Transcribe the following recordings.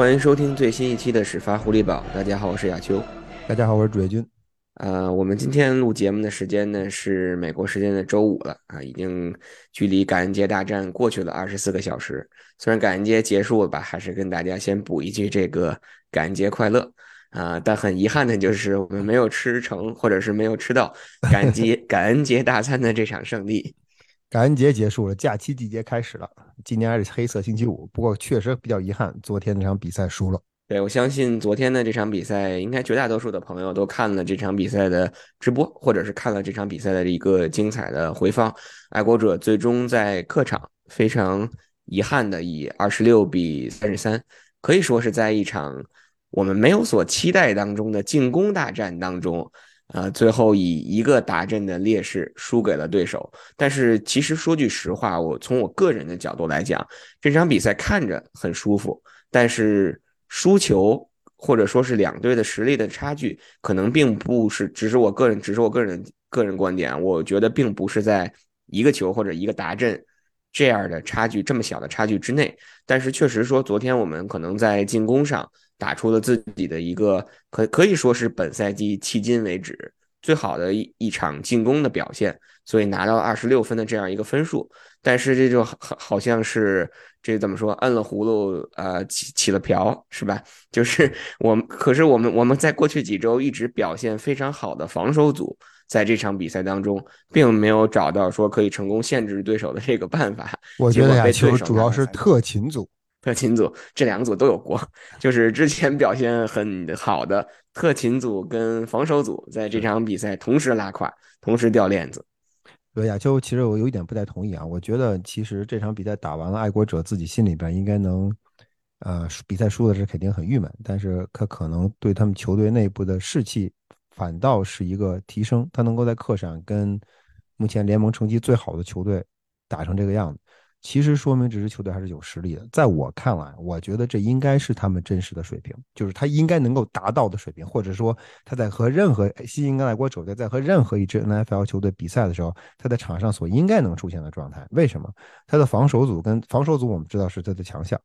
欢迎收听最新一期的始发狐狸堡。大家好，我是亚秋。大家好，我是主页君。呃，我们今天录节目的时间呢是美国时间的周五了啊，已经距离感恩节大战过去了二十四个小时。虽然感恩节结束了吧，还是跟大家先补一句这个感恩节快乐啊。但很遗憾的就是我们没有吃成，或者是没有吃到感恩节 感恩节大餐的这场胜利。感恩节结束了，假期季节开始了。今年还是黑色星期五，不过确实比较遗憾，昨天那场比赛输了。对，我相信昨天的这场比赛，应该绝大多数的朋友都看了这场比赛的直播，或者是看了这场比赛的一个精彩的回放。爱国者最终在客场非常遗憾的以二十六比三十三，可以说是在一场我们没有所期待当中的进攻大战当中，呃，最后以一个达阵的劣势输给了对手。但是其实说句实话，我从我个人的角度来讲，这场比赛看着很舒服，但是。输球或者说是两队的实力的差距，可能并不是只是我个人，只是我个人个人观点。我觉得并不是在一个球或者一个达阵这样的差距这么小的差距之内。但是确实说，昨天我们可能在进攻上打出了自己的一个可可以说是本赛季迄今为止最好的一一场进攻的表现，所以拿到二十六分的这样一个分数。但是这就好好像是。这怎么说？摁了葫芦，呃，起起了瓢，是吧？就是我们，可是我们，我们在过去几周一直表现非常好的防守组，在这场比赛当中，并没有找到说可以成功限制对手的这个办法。我觉得呀，其实主要是特勤组，特勤组这两个组都有过，就是之前表现很好的特勤组跟防守组，在这场比赛同时拉胯，同时掉链子。对亚秋，其实我有一点不太同意啊。我觉得其实这场比赛打完了，爱国者自己心里边应该能，呃，比赛输的是肯定很郁闷，但是他可能对他们球队内部的士气反倒是一个提升。他能够在客场跟目前联盟成绩最好的球队打成这个样子。其实说明这支球队还是有实力的，在我看来，我觉得这应该是他们真实的水平，就是他应该能够达到的水平，或者说他在和任何新英格兰国球队在和任何一支 NFL 球队比赛的时候，他在场上所应该能出现的状态。为什么？他的防守组跟防守组我们知道是他的强项，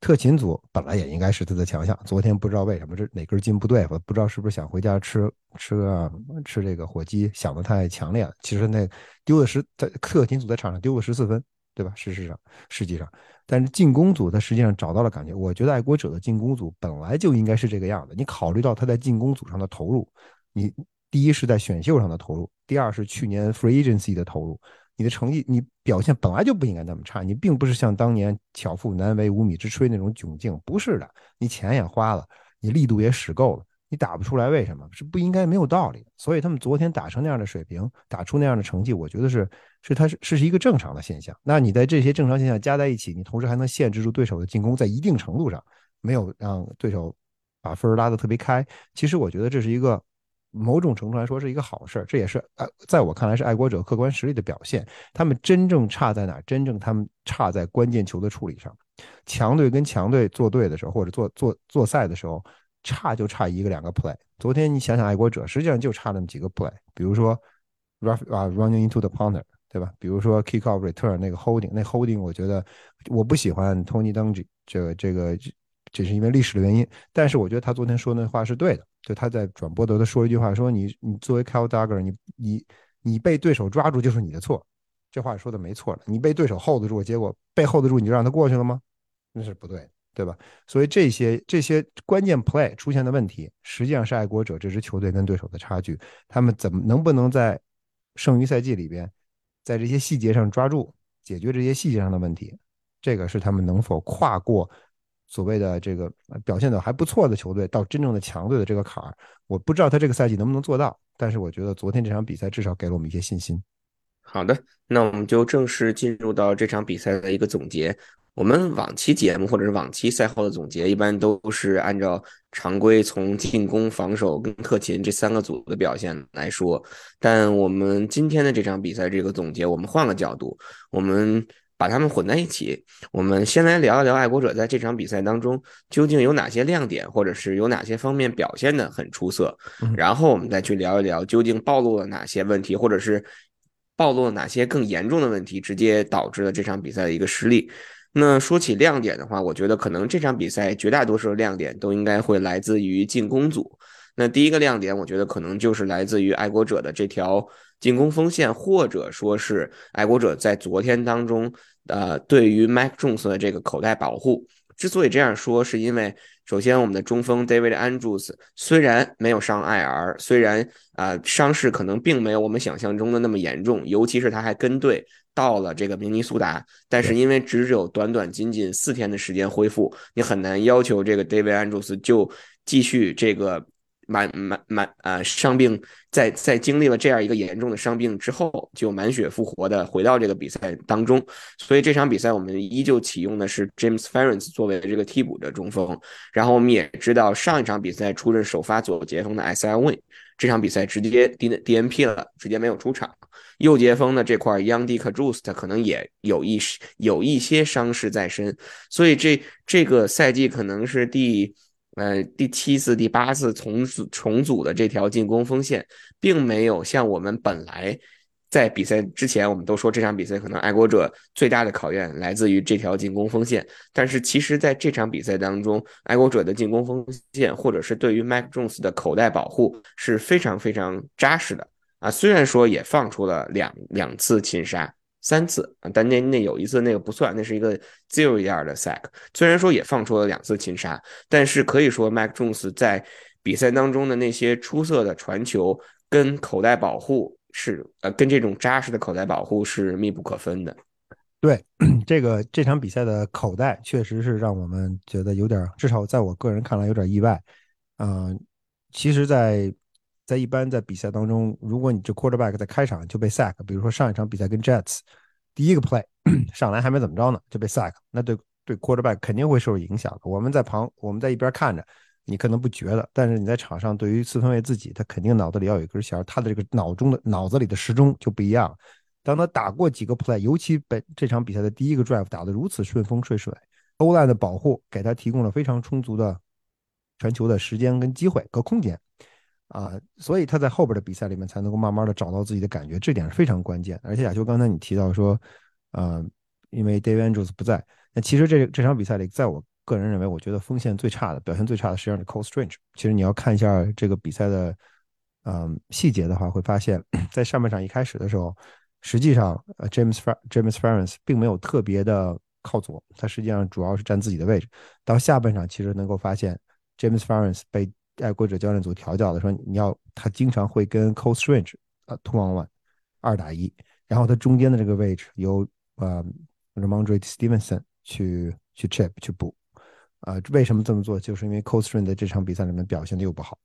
特勤组本来也应该是他的强项。昨天不知道为什么这哪根筋不对吧？不知道是不是想回家吃吃个吃这个火鸡想的太强烈了。其实那丢的十在特勤组在场上丢了十四分。对吧？事实上，实际上，但是进攻组他实际上找到了感觉。我觉得爱国者的进攻组本来就应该是这个样子。你考虑到他在进攻组上的投入，你第一是在选秀上的投入，第二是去年 free agency 的投入，你的成绩、你表现本来就不应该那么差。你并不是像当年巧妇难为无米之炊那种窘境，不是的。你钱也花了，你力度也使够了。你打不出来，为什么是不应该没有道理？所以他们昨天打成那样的水平，打出那样的成绩，我觉得是是他是是一个正常的现象。那你在这些正常现象加在一起，你同时还能限制住对手的进攻，在一定程度上没有让对手把分拉得特别开。其实我觉得这是一个某种程度来说是一个好事，这也是呃，在我看来是爱国者客观实力的表现。他们真正差在哪？真正他们差在关键球的处理上。强队跟强队作对的时候，或者做做做赛的时候。差就差一个两个 play。昨天你想想，爱国者实际上就差那么几个 play，比如说 run 啊 running into the punter，对吧？比如说 kick off return 那个 holding，那 holding 我觉得我不喜欢 Tony Dungy，这个这个这是因为历史的原因。但是我觉得他昨天说那话是对的，就他在转播的他说一句话，说你你作为 Kyle Duggar，你你你被对手抓住就是你的错，这话说的没错了。你被对手 hold 住，结果被 hold 住你就让他过去了吗？那是不对。对吧？所以这些这些关键 play 出现的问题，实际上是爱国者这支球队跟对手的差距。他们怎么能不能在剩余赛季里边，在这些细节上抓住解决这些细节上的问题？这个是他们能否跨过所谓的这个表现的还不错的球队到真正的强队的这个坎儿。我不知道他这个赛季能不能做到，但是我觉得昨天这场比赛至少给了我们一些信心。好的，那我们就正式进入到这场比赛的一个总结。我们往期节目或者是往期赛后的总结，一般都是按照常规从进攻、防守跟特勤这三个组的表现来说。但我们今天的这场比赛这个总结，我们换个角度，我们把它们混在一起。我们先来聊一聊爱国者在这场比赛当中究竟有哪些亮点，或者是有哪些方面表现的很出色。然后我们再去聊一聊究竟暴露了哪些问题，或者是暴露了哪些更严重的问题，直接导致了这场比赛的一个失利。那说起亮点的话，我觉得可能这场比赛绝大多数的亮点都应该会来自于进攻组。那第一个亮点，我觉得可能就是来自于爱国者的这条进攻锋线，或者说是爱国者在昨天当中，呃，对于 Mac Jones 的这个口袋保护。之所以这样说，是因为首先我们的中锋 David Andrews 虽然没有上 IR，虽然啊伤势可能并没有我们想象中的那么严重，尤其是他还跟队到了这个明尼苏达，但是因为只有短短仅仅四天的时间恢复，你很难要求这个 David Andrews 就继续这个。满满满啊！伤病在在经历了这样一个严重的伤病之后，就满血复活的回到这个比赛当中。所以这场比赛我们依旧启用的是 James Ference 作为这个替补的中锋。然后我们也知道上一场比赛出任首发左截锋的 Isaiah Win，这场比赛直接 D D N P 了，直接没有出场。右截锋的这块 Young Dick Just 可能也有一有一些伤势在身，所以这这个赛季可能是第。呃，第七次、第八次重组重组的这条进攻锋线，并没有像我们本来在比赛之前，我们都说这场比赛可能爱国者最大的考验来自于这条进攻锋线。但是其实，在这场比赛当中，爱国者的进攻锋线，或者是对于 Mac Jones 的口袋保护是非常非常扎实的啊。虽然说也放出了两两次擒杀。三次啊，但那那有一次那个不算，那是一个 zero yard 的 sack。虽然说也放出了两次擒杀，但是可以说 Mac Jones 在比赛当中的那些出色的传球跟口袋保护是呃跟这种扎实的口袋保护是密不可分的。对 这个这场比赛的口袋确实是让我们觉得有点，至少在我个人看来有点意外。嗯，其实，在在一般在比赛当中，如果你这 quarterback 在开场就被 sack，比如说上一场比赛跟 Jets，第一个 play 上来还没怎么着呢就被 sack，那对对 quarterback 肯定会受影响。我们在旁我们在一边看着，你可能不觉得，但是你在场上对于四分卫自己，他肯定脑子里要有一根弦，他的这个脑中的脑子里的时钟就不一样。当他打过几个 play，尤其本这场比赛的第一个 drive 打得如此顺风顺水，O line 的保护给他提供了非常充足的传球的时间跟机会和空间。啊，所以他在后边的比赛里面才能够慢慢的找到自己的感觉，这点是非常关键。而且亚秋刚才你提到说，呃，因为 David Andrews 不在，那其实这这场比赛里，在我个人认为，我觉得锋线最差的表现最差的实际上是 Cole Strange。其实你要看一下这个比赛的，嗯，细节的话，会发现，在上半场一开始的时候，实际上呃 James James Ference 并没有特别的靠左，他实际上主要是站自己的位置。到下半场，其实能够发现 James Ference 被爱国者教练组调教的说，你要他经常会跟 Cole Strange 啊 two on one 二打一，然后他中间的这个位置由呃 Ramondre Stevenson 去去 chip 去补啊，为什么这么做？就是因为 Cole Strange 在这场比赛里面表现的又不好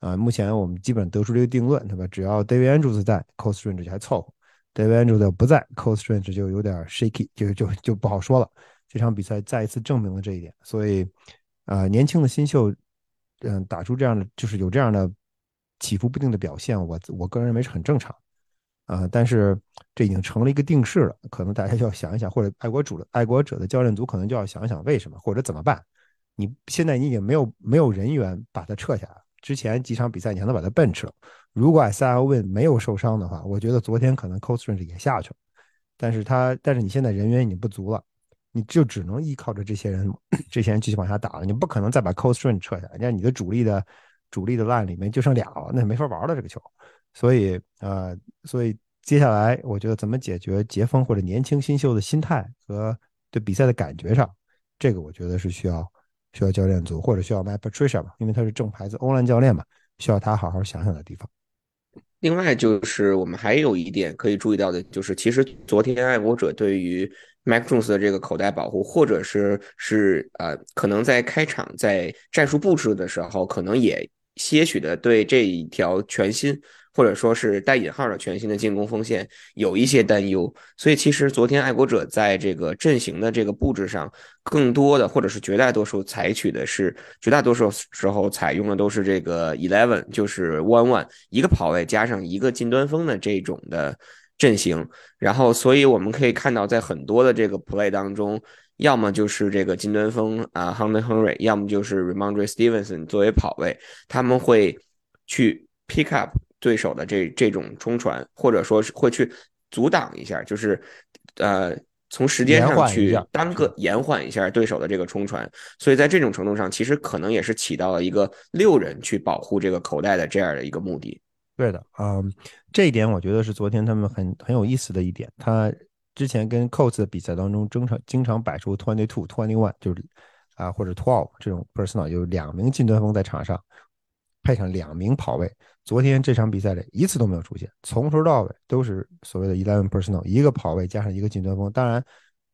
啊。目前我们基本得出这个定论，对吧？只要 David Andrews 在，Cole Strange 就还凑合；David Andrews 不在，Cole Strange 就有点 shaky，就就就不好说了。这场比赛再一次证明了这一点，所以啊，年轻的新秀。嗯，打出这样的就是有这样的起伏不定的表现，我我个人认为是很正常啊。但是这已经成了一个定式了，可能大家就要想一想，或者爱国主的爱国者的教练组可能就要想一想为什么或者怎么办。你现在你已经没有没有人员把他撤下来，之前几场比赛你还能把他 bench 了。如果 s i Win 没有受伤的话，我觉得昨天可能 Costner 也下去了。但是他但是你现在人员已经不足了。你就只能依靠着这些人，这些人继续往下打了。你不可能再把 Coastrin 撤下来，那你的主力的主力的 line 里面就剩俩了，那没法玩了这个球。所以，呃，所以接下来我觉得怎么解决杰峰或者年轻新秀的心态和对比赛的感觉上，这个我觉得是需要需要教练组或者需要 m y Patricia 吧，因为他是正牌子欧兰教练嘛，需要他好好想想的地方。另外就是我们还有一点可以注意到的，就是其实昨天爱国者对于 Mac Jones 的这个口袋保护，或者是是呃，可能在开场在战术布置的时候，可能也些许的对这一条全新。或者说是带引号的全新的进攻锋线有一些担忧，所以其实昨天爱国者在这个阵型的这个布置上，更多的或者是绝大多数采取的是绝大多数时候采用的都是这个 eleven，就是 one one 一个跑位加上一个近端锋的这种的阵型，然后所以我们可以看到在很多的这个 play 当中，要么就是这个近端锋啊 Hunter Henry，要么就是 Remondre Stevenson 作为跑位，他们会去 pick up。对手的这这种冲传，或者说是会去阻挡一下，就是呃从时间上去单个延缓一下对手的这个冲传，所以在这种程度上，其实可能也是起到了一个六人去保护这个口袋的这样的一个目的。对的，嗯，这一点我觉得是昨天他们很很有意思的一点。他之前跟 Coats 的比赛当中，经常经常摆出 twenty two twenty one，就是啊或者 twelve 这种 personal，有两名近端锋在场上，配上两名跑位。昨天这场比赛里一次都没有出现，从头到尾都是所谓的 eleven personal，一个跑位加上一个近端锋。当然。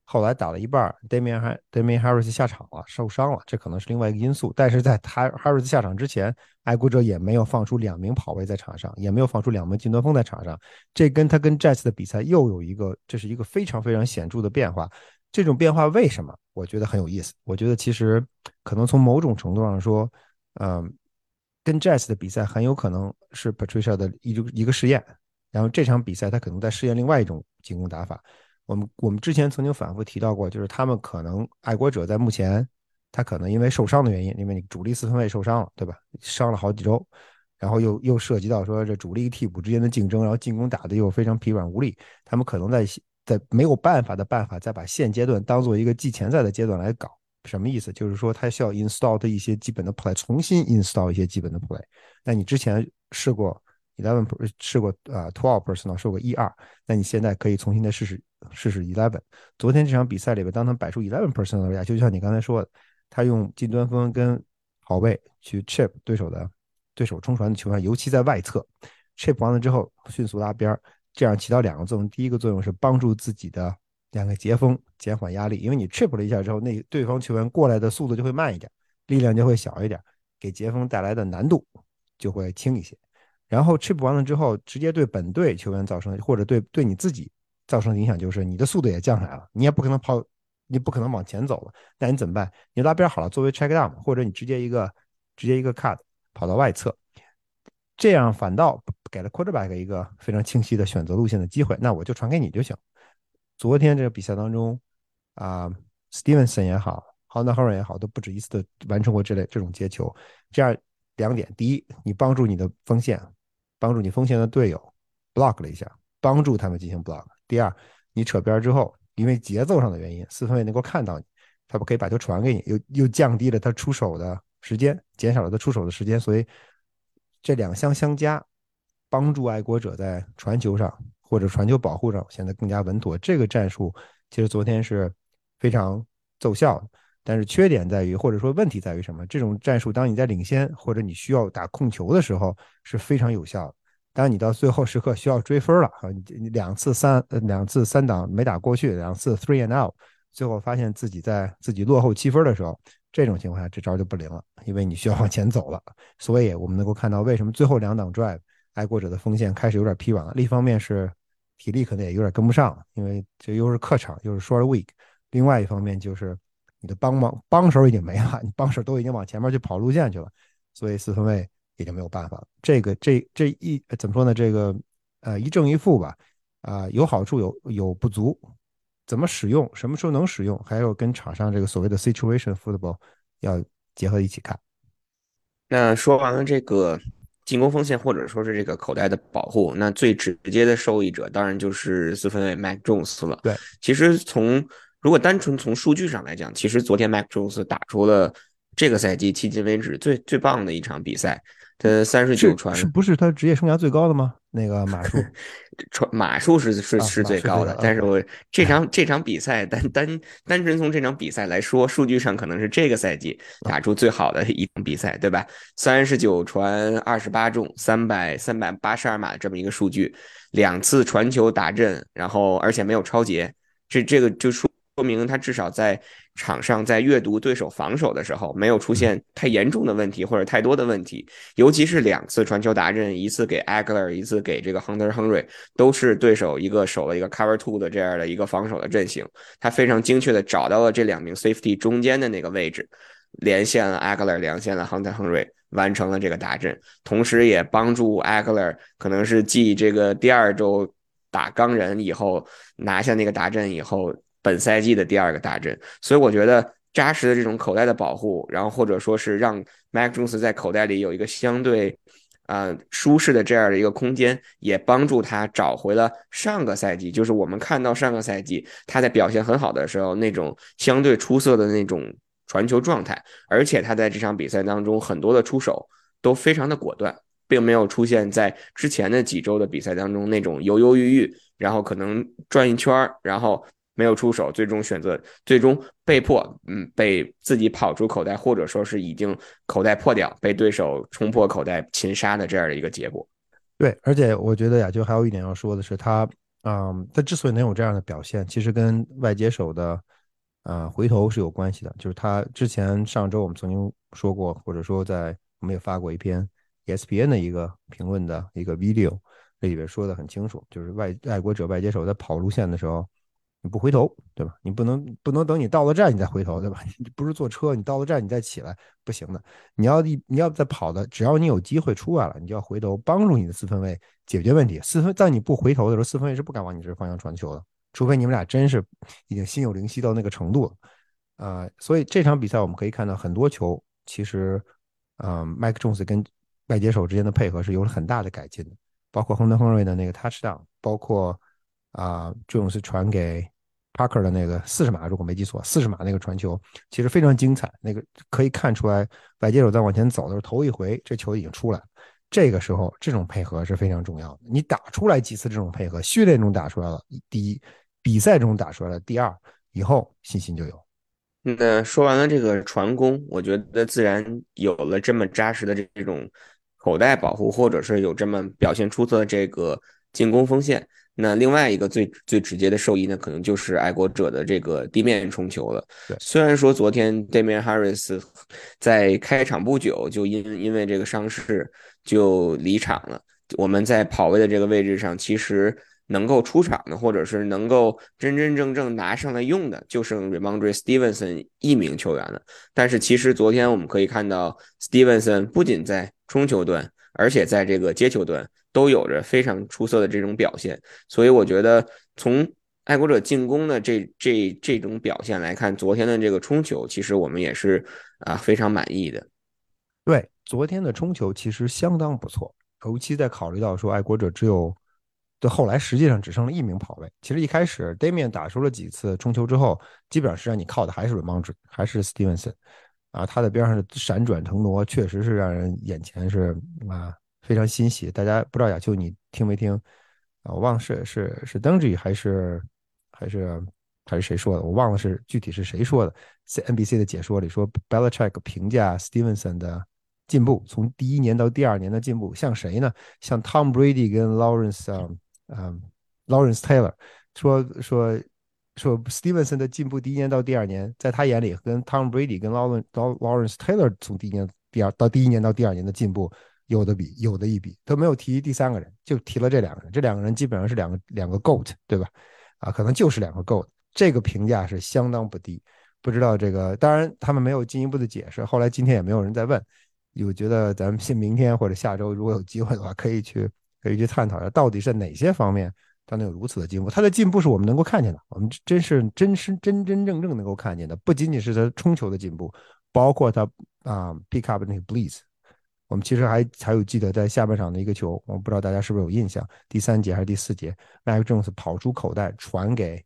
后来打了一半，Damian Damian Harris 下场了，受伤了，这可能是另外一个因素。但是在他 Harris 下场之前，爱国者也没有放出两名跑位在场上，也没有放出两名近端锋在场上。这跟他跟 Jets 的比赛又有一个，这是一个非常非常显著的变化。这种变化为什么？我觉得很有意思。我觉得其实可能从某种程度上说，嗯，跟 Jets 的比赛很有可能是 Patricia 的一一个试验。然后这场比赛他可能在试验另外一种进攻打法。我们我们之前曾经反复提到过，就是他们可能爱国者在目前，他可能因为受伤的原因，因为你主力四分卫受伤了，对吧？伤了好几周，然后又又涉及到说这主力替补之间的竞争，然后进攻打的又非常疲软无力，他们可能在在没有办法的办法，再把现阶段当做一个季前赛的阶段来搞，什么意思？就是说他需要 install 的一些基本的 play，重新 install 一些基本的 play。那你之前试过 eleven 试过啊 twelve personal 试过一二，那你现在可以重新的试试。试试 eleven。昨天这场比赛里边，当他摆出 eleven personal 的时候就像你刚才说的，他用近端锋跟跑位去 chip 对手的对手冲传的球员，尤其在外侧 chip 完了之后迅速拉边，这样起到两个作用。第一个作用是帮助自己的两个截锋减缓压力，因为你 trip 了一下之后，那对方球员过来的速度就会慢一点，力量就会小一点，给截锋带来的难度就会轻一些。然后 trip 完了之后，直接对本队球员造成或者对对你自己。造成影响就是你的速度也降下来了，你也不可能跑，你不可能往前走了。那你怎么办？你拉边好了，作为 check down，或者你直接一个直接一个 cut 跑到外侧，这样反倒给了 quarterback 一个非常清晰的选择路线的机会。那我就传给你就行。昨天这个比赛当中啊，Stevenson 也好 h o n d a h o r n 也好，都不止一次的完成过这类这种接球。这样两点：第一，你帮助你的锋线，帮助你锋线的队友 block 了一下，帮助他们进行 block。第二，你扯边之后，因为节奏上的原因，四分卫能够看到你，他不可以把球传给你，又又降低了他出手的时间，减少了他出手的时间，所以这两项相加，帮助爱国者在传球上或者传球保护上显得更加稳妥。这个战术其实昨天是非常奏效的，但是缺点在于，或者说问题在于什么？这种战术当你在领先或者你需要打控球的时候是非常有效的。当你到最后时刻需要追分了啊，你两次三两次三档没打过去，两次 three and out，最后发现自己在自己落后七分的时候，这种情况下这招就不灵了，因为你需要往前走了。所以我们能够看到为什么最后两档 drive 爱国者的锋线开始有点疲软了。一方面是体力可能也有点跟不上，因为这又是客场又是 short week。另外一方面就是你的帮忙帮手已经没了，你帮手都已经往前面去跑路线去了，所以四分卫。也就没有办法了。这个这这一怎么说呢？这个呃一正一负吧，啊有好处有有不足，怎么使用，什么时候能使用，还有跟场上这个所谓的 situation football 要结合一起看。那说完了这个进攻锋线或者说是这个口袋的保护，那最直接的受益者当然就是四分卫 Mac Jones 了。对，其实从如果单纯从数据上来讲，其实昨天 Mac Jones 打出了这个赛季迄今为止最最棒的一场比赛。他，三十九传是不是他职业生涯最高的吗？那个码数，传码数是是是最高的。但是我这场这场比赛单单单纯从这场比赛来说，数据上可能是这个赛季打出最好的一场比赛，对吧？三十九传二十八中，三百三百八十二码这么一个数据，两次传球打阵，然后而且没有超节，这这个就说。说明他至少在场上，在阅读对手防守的时候，没有出现太严重的问题或者太多的问题。尤其是两次传球达阵，一次给 Agler，一次给这个 Hunter Henry，都是对手一个守了一个 Cover Two 的这样的一个防守的阵型。他非常精确的找到了这两名 Safety 中间的那个位置，连线了 Agler，连线了 Hunter Henry，完成了这个达阵，同时也帮助 Agler 可能是继这个第二周打钢人以后拿下那个达阵以后。本赛季的第二个大阵，所以我觉得扎实的这种口袋的保护，然后或者说是让 Mac Jones 在口袋里有一个相对啊舒适的这样的一个空间，也帮助他找回了上个赛季，就是我们看到上个赛季他在表现很好的时候那种相对出色的那种传球状态，而且他在这场比赛当中很多的出手都非常的果断，并没有出现在之前的几周的比赛当中那种犹犹豫豫，然后可能转一圈儿然后。没有出手，最终选择，最终被迫，嗯，被自己跑出口袋，或者说是已经口袋破掉，被对手冲破口袋擒杀的这样的一个结果。对，而且我觉得亚就还有一点要说的是，他，嗯，他之所以能有这样的表现，其实跟外接手的，啊，回头是有关系的。就是他之前上周我们曾经说过，或者说在我们也发过一篇 ESPN 的一个评论的一个 video，里边说的很清楚，就是外爱国者外接手在跑路线的时候。你不回头，对吧？你不能不能等你到了站你再回头，对吧？你不是坐车，你到了站你再起来，不行的。你要一你要再跑的，只要你有机会出来了，你就要回头帮助你的四分卫解决问题。四分在你不回头的时候，四分卫是不敢往你这方向传球的，除非你们俩真是已经心有灵犀到那个程度了。啊，所以这场比赛我们可以看到很多球，其实，嗯，麦克琼斯跟外接手之间的配合是有了很大的改进的，包括亨德亨瑞的那个 touchdown，包括啊，这种是传给。Parker 的那个四十码，如果没记错，四十码那个传球其实非常精彩。那个可以看出来，外接手在往前走的时候，头一回这球已经出来。这个时候，这种配合是非常重要的。你打出来几次这种配合，训练中打出来了，第一；比赛中打出来了，第二，以后信心就有。那说完了这个传攻，我觉得自然有了这么扎实的这种口袋保护，或者是有这么表现出色的这个进攻锋线。那另外一个最最直接的受益呢，可能就是爱国者的这个地面冲球了。虽然说昨天 Damian Harris 在开场不久就因因为这个伤势就离场了，我们在跑位的这个位置上，其实能够出场的，或者是能够真真正正拿上来用的，就剩 Remondre Stevenson 一名球员了。但是其实昨天我们可以看到，Stevenson 不仅在冲球端，而且在这个接球端。都有着非常出色的这种表现，所以我觉得从爱国者进攻的这这这种表现来看，昨天的这个冲球其实我们也是啊非常满意的。对，昨天的冲球其实相当不错，尤其在考虑到说爱国者只有对后来实际上只剩了一名跑位。其实一开始 Damian 打出了几次冲球之后，基本上是让你靠的还是 Ramond 还是 Stevenson 啊，他在边上的闪转腾挪确实是让人眼前是啊。非常欣喜，大家不知道亚秋你听没听啊？我忘了是是是登吉还是还是还是谁说的？我忘了是具体是谁说的。在 NBC 的解说里说，Belichick 评价 Stevenson 的进步，从第一年到第二年的进步，像谁呢？像 Tom Brady 跟 Lawrence 啊啊 Lawrence Taylor 说说说 Stevenson 的进步，第一年到第二年，在他眼里跟 Tom Brady 跟 Lawrence Lawrence Taylor 从第一年第二到第一年到第二年的进步。有的比，有的一比，都没有提第三个人，就提了这两个人。这两个人基本上是两个两个 GOAT，对吧？啊，可能就是两个 GOAT。这个评价是相当不低。不知道这个，当然他们没有进一步的解释。后来今天也没有人再问。我觉得咱们信明天或者下周如果有机会的话，可以去可以去探讨一下，到底是哪些方面他能有如此的进步。他的进步是我们能够看见的，我们真是真是真真正正能够看见的，不仅仅是他冲球的进步，包括他啊 pick up 那个 blitz。我们其实还还有记得在下半场的一个球，我不知道大家是不是有印象，第三节还是第四节，，Mike Jones 跑出口袋传给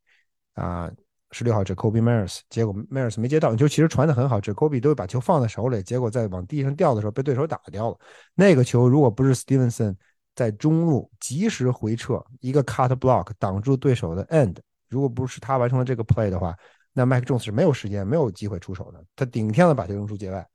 啊十六号 Jacoby Myers，结果 Myers 没接到，就其实传的很好，Jacoby 都把球放在手里，结果在往地上掉的时候被对手打掉了。那个球如果不是 Stevenson 在中路及时回撤一个 cut block 挡住对手的 end，如果不是他完成了这个 play 的话，那 Mike Jones 是没有时间、没有机会出手的，他顶天了把球扔出界外。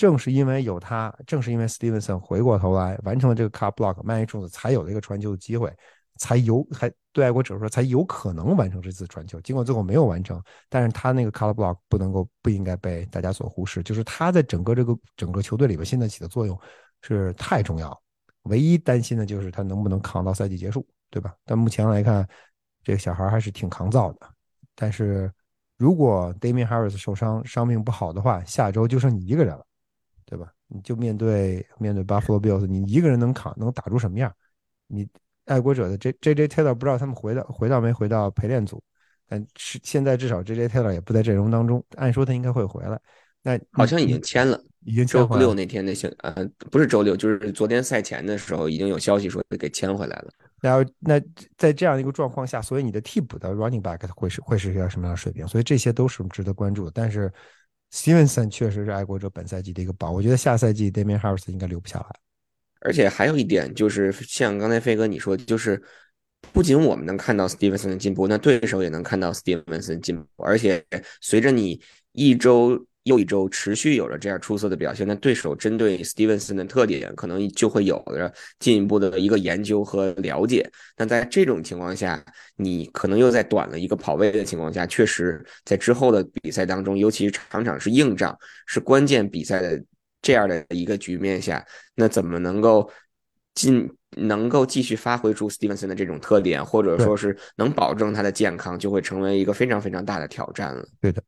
正是因为有他，正是因为 Stevenson 回过头来完成了这个 cut block，曼尼琼斯才有了一个传球的机会，才有还对爱国者说才有可能完成这次传球。尽管最后没有完成，但是他那个 cut block 不能够不应该被大家所忽视，就是他在整个这个整个球队里边现在起的作用是太重要。唯一担心的就是他能不能扛到赛季结束，对吧？但目前来看，这个小孩还是挺抗造的。但是如果 Damian Harris 受伤伤病不好的话，下周就剩你一个人了。对吧？你就面对面对 Buffalo Bills，你一个人能扛能打出什么样？你爱国者的 J J J Taylor 不知道他们回到回到没回到陪练组，但是现在至少 J J Taylor 也不在阵容当中。按说他应该会回来，那好像已经签了，已经周六那天那些呃，不是周六，就是昨天赛前的时候已经有消息说给签回来了。然后那在这样一个状况下，所以你的替补的 running back 会是会是一个什么样的水平？所以这些都是值得关注的。但是 Stevenson 确实是爱国者本赛季的一个宝，我觉得下赛季 Damian Harris 应该留不下来。而且还有一点就是，像刚才飞哥你说，就是不仅我们能看到 Stevenson 的进步，那对手也能看到 Stevenson 进步。而且随着你一周。又一周持续有着这样出色的表现，那对手针对 Stevenson 的特点，可能就会有着进一步的一个研究和了解。那在这种情况下，你可能又在短了一个跑位的情况下，确实在之后的比赛当中，尤其是场场是硬仗，是关键比赛的这样的一个局面下，那怎么能够进能够继续发挥出 Stevenson 的这种特点，或者说是能保证他的健康，就会成为一个非常非常大的挑战了。对的。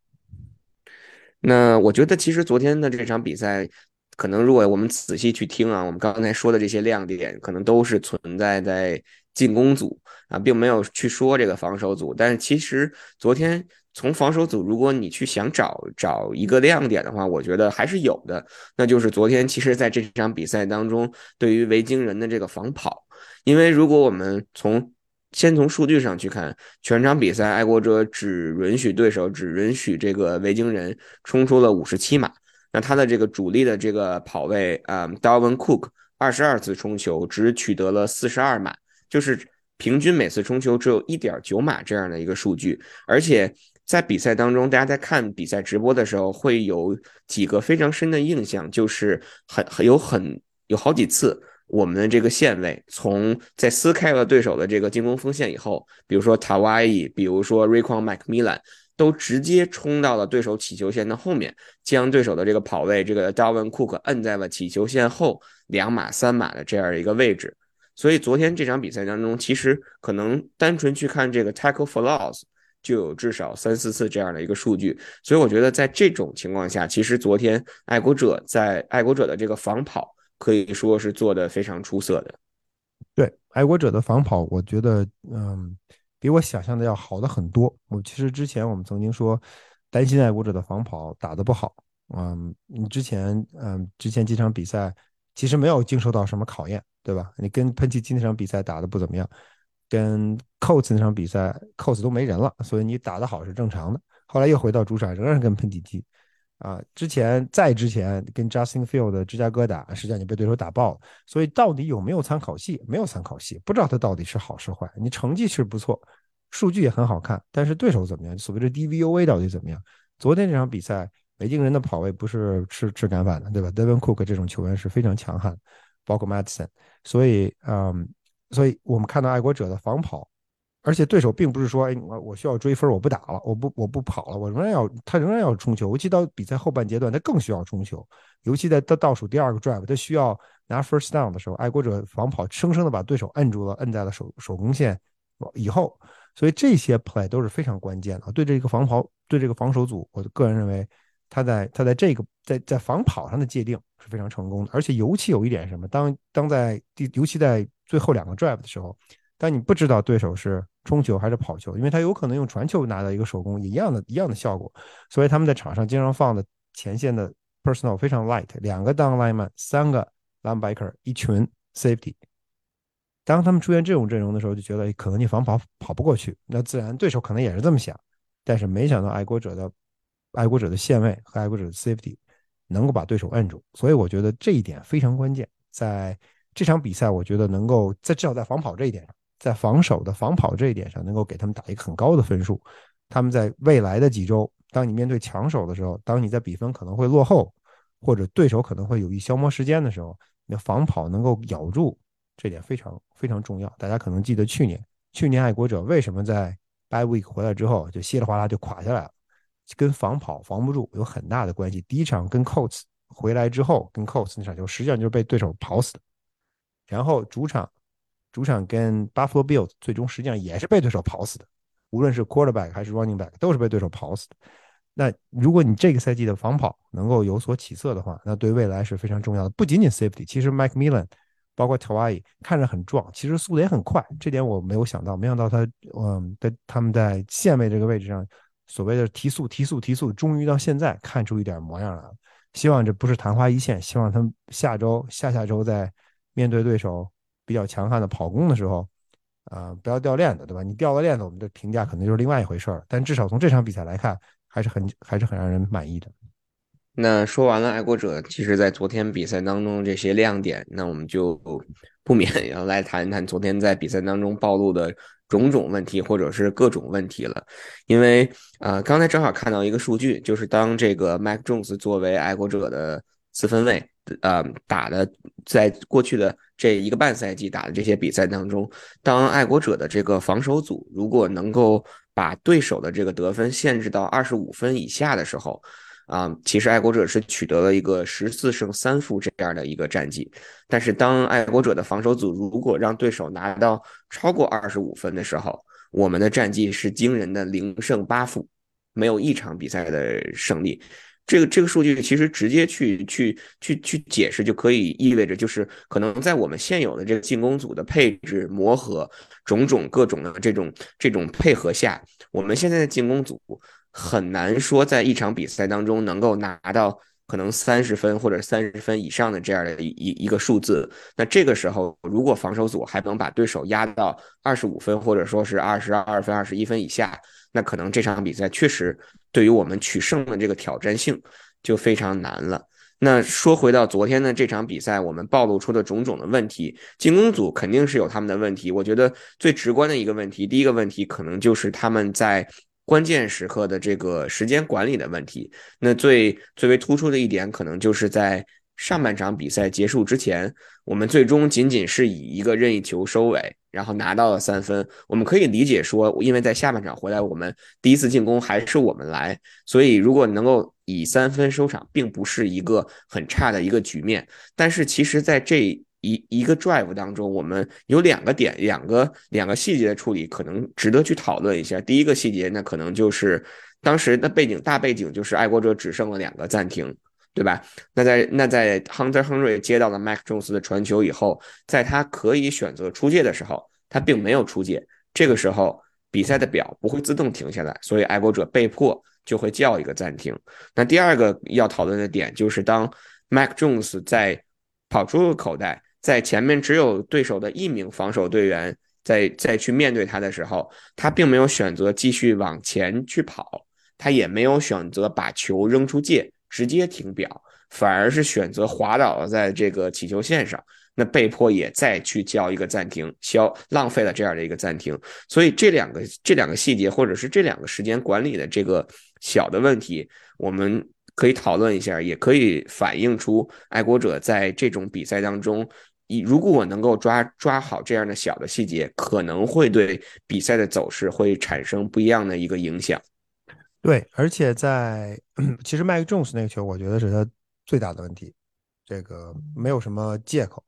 那我觉得，其实昨天的这场比赛，可能如果我们仔细去听啊，我们刚才说的这些亮点，可能都是存在在进攻组啊，并没有去说这个防守组。但是其实昨天从防守组，如果你去想找找一个亮点的话，我觉得还是有的。那就是昨天其实在这场比赛当中，对于维京人的这个防跑，因为如果我们从先从数据上去看，全场比赛，爱国者只允许对手只允许这个维京人冲出了五十七码。那他的这个主力的这个跑位啊，Dalvin Cook 二十二次冲球只取得了四十二码，就是平均每次冲球只有一点九码这样的一个数据。而且在比赛当中，大家在看比赛直播的时候，会有几个非常深的印象，就是很很有很有好几次。我们的这个线位，从在撕开了对手的这个进攻锋线以后，比如说塔瓦伊，比如说 Rayquan McMillan，都直接冲到了对手起球线的后面，将对手的这个跑位这个 Darwin Cook 摁在了起球线后两码三码的这样一个位置。所以昨天这场比赛当中，其实可能单纯去看这个 tackle for loss 就有至少三四次这样的一个数据。所以我觉得在这种情况下，其实昨天爱国者在爱国者的这个防跑。可以说是做的非常出色的。对爱国者的防跑，我觉得嗯，比我想象的要好的很多。我其实之前我们曾经说担心爱国者的防跑打得不好，嗯，你之前嗯之前几场比赛其实没有经受到什么考验，对吧？你跟喷气机那场比赛打的不怎么样，跟 cos 那场比赛 cos 都没人了，所以你打得好是正常的。后来又回到主场，仍然跟喷气机。啊，之前在之前跟 Justin Field 的芝加哥打，实际上你被对手打爆了，所以到底有没有参考系？没有参考系，不知道他到底是好是坏。你成绩是不错，数据也很好看，但是对手怎么样？所谓的 DVOA 到底怎么样？昨天这场比赛，北京人的跑位不是吃吃干饭的，对吧？Devin Cook 这种球员是非常强悍，包括 Madison，所以，嗯，所以我们看到爱国者的防跑。而且对手并不是说，哎，我我需要追分，我不打了，我不我不跑了，我仍然要他仍然要冲球。尤其到比赛后半阶段，他更需要冲球。尤其在他倒数第二个 drive，他需要拿 first down 的时候，爱国者防跑生生的把对手摁住了，摁在了手手攻线以后。所以这些 play 都是非常关键的。对这个防跑，对这个防守组，我个人认为他在他在这个在在防跑上的界定是非常成功的。而且尤其有一点什么，当当在第尤其在最后两个 drive 的时候。但你不知道对手是冲球还是跑球，因为他有可能用传球拿到一个手攻，一样的一样的效果。所以他们在场上经常放的前线的 personnel 非常 light，两个 down lineman，三个 linebacker，一群 safety。当他们出现这种阵容的时候，就觉得可能你防跑跑不过去，那自然对手可能也是这么想。但是没想到爱国者的爱国者的线位和爱国者的 safety 能够把对手摁住，所以我觉得这一点非常关键。在这场比赛，我觉得能够在至少在防跑这一点上。在防守的防跑这一点上，能够给他们打一个很高的分数。他们在未来的几周，当你面对强手的时候，当你在比分可能会落后，或者对手可能会有意消磨时间的时候，你的防跑能够咬住，这点非常非常重要。大家可能记得去年，去年爱国者为什么在 bye week 回来之后就稀里哗啦就垮下来了，跟防跑防不住有很大的关系。第一场跟 Colts 回来之后，跟 Colts 那场球实际上就是被对手跑死的，然后主场。主场跟 Buffalo Bills 最终实际上也是被对手跑死的，无论是 quarterback 还是 running back 都是被对手跑死的。那如果你这个赛季的防跑能够有所起色的话，那对未来是非常重要的。不仅仅 safety，其实 Mike Millen 包括 Tawai 看着很壮，其实速度也很快。这点我没有想到，没想到他，嗯，在他们在线位这个位置上所谓的提速、提速、提速，终于到现在看出一点模样来了。希望这不是昙花一现，希望他们下周、下下周在面对对手比较强悍的跑攻的时候，啊，不要掉链子，对吧？你掉了链子，我们的评价可能就是另外一回事儿。但至少从这场比赛来看，还是很还是很让人满意的。那说完了爱国者，其实在昨天比赛当中这些亮点，那我们就不免要来谈一谈昨天在比赛当中暴露的种种问题，或者是各种问题了。因为啊，刚才正好看到一个数据，就是当这个 Mac Jones 作为爱国者的四分卫，呃，打的在过去的这一个半赛季打的这些比赛当中，当爱国者的这个防守组如果能够把对手的这个得分限制到二十五分以下的时候。啊，其实爱国者是取得了一个十四胜三负这样的一个战绩，但是当爱国者的防守组如果让对手拿到超过二十五分的时候，我们的战绩是惊人的零胜八负，没有一场比赛的胜利。这个这个数据其实直接去去去去解释，就可以意味着就是可能在我们现有的这个进攻组的配置磨合种种各种的这种这种配合下，我们现在的进攻组。很难说在一场比赛当中能够拿到可能三十分或者三十分以上的这样的一一个数字。那这个时候，如果防守组还能把对手压到二十五分或者说是二十二分、二十一分以下，那可能这场比赛确实对于我们取胜的这个挑战性就非常难了。那说回到昨天的这场比赛，我们暴露出的种种的问题，进攻组肯定是有他们的问题。我觉得最直观的一个问题，第一个问题可能就是他们在。关键时刻的这个时间管理的问题，那最最为突出的一点，可能就是在上半场比赛结束之前，我们最终仅仅是以一个任意球收尾，然后拿到了三分。我们可以理解说，因为在下半场回来，我们第一次进攻还是我们来，所以如果能够以三分收场，并不是一个很差的一个局面。但是其实，在这一一个 drive 当中，我们有两个点，两个两个细节的处理，可能值得去讨论一下。第一个细节，那可能就是当时的背景，大背景就是爱国者只剩了两个暂停，对吧？那在那在 Hunter Henry 接到了 Mac Jones 的传球以后，在他可以选择出界的时候，他并没有出界。这个时候，比赛的表不会自动停下来，所以爱国者被迫就会叫一个暂停。那第二个要讨论的点就是，当 Mac Jones 在跑出口袋。在前面只有对手的一名防守队员在在去面对他的时候，他并没有选择继续往前去跑，他也没有选择把球扔出界直接停表，反而是选择滑倒在这个起球线上，那被迫也再去叫一个暂停，消浪费了这样的一个暂停。所以这两个这两个细节，或者是这两个时间管理的这个小的问题，我们可以讨论一下，也可以反映出爱国者在这种比赛当中。你如果我能够抓抓好这样的小的细节，可能会对比赛的走势会产生不一样的一个影响。对，而且在 其实麦克琼斯那个球，我觉得是他最大的问题，这个没有什么借口。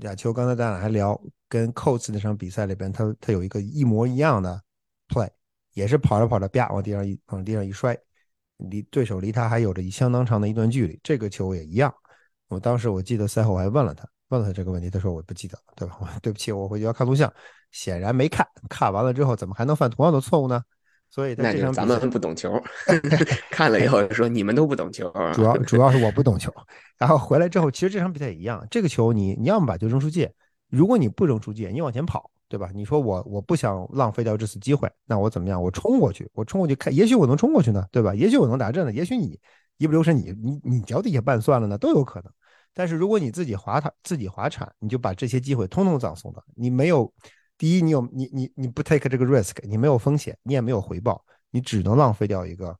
亚秋刚才咱俩还聊，跟 Coats 那场比赛里边，他他有一个一模一样的 play，也是跑着跑着啪往地上一往地上一摔，离对手离他还有着相当长的一段距离。这个球也一样，我当时我记得赛后我还问了他。问了他这个问题，他说我不记得，对吧？对不起，我回去要看录像，显然没看。看完了之后，怎么还能犯同样的错误呢？所以那场咱们不懂球，看了以后说你们都不懂球。主要 主要是我不懂球。然后回来之后，其实这场比赛也一样，这个球你你要么把球扔出界，如果你不扔出界，你往前跑，对吧？你说我我不想浪费掉这次机会，那我怎么样？我冲过去，我冲过去看，也许我能冲过去呢，对吧？也许我能打阵呢，也许你一不留神你你你脚底下绊算了呢，都有可能。但是如果你自己滑塔自己滑铲，你就把这些机会通通葬送了。你没有，第一，你有你你你不 take 这个 risk，你没有风险，你也没有回报，你只能浪费掉一个，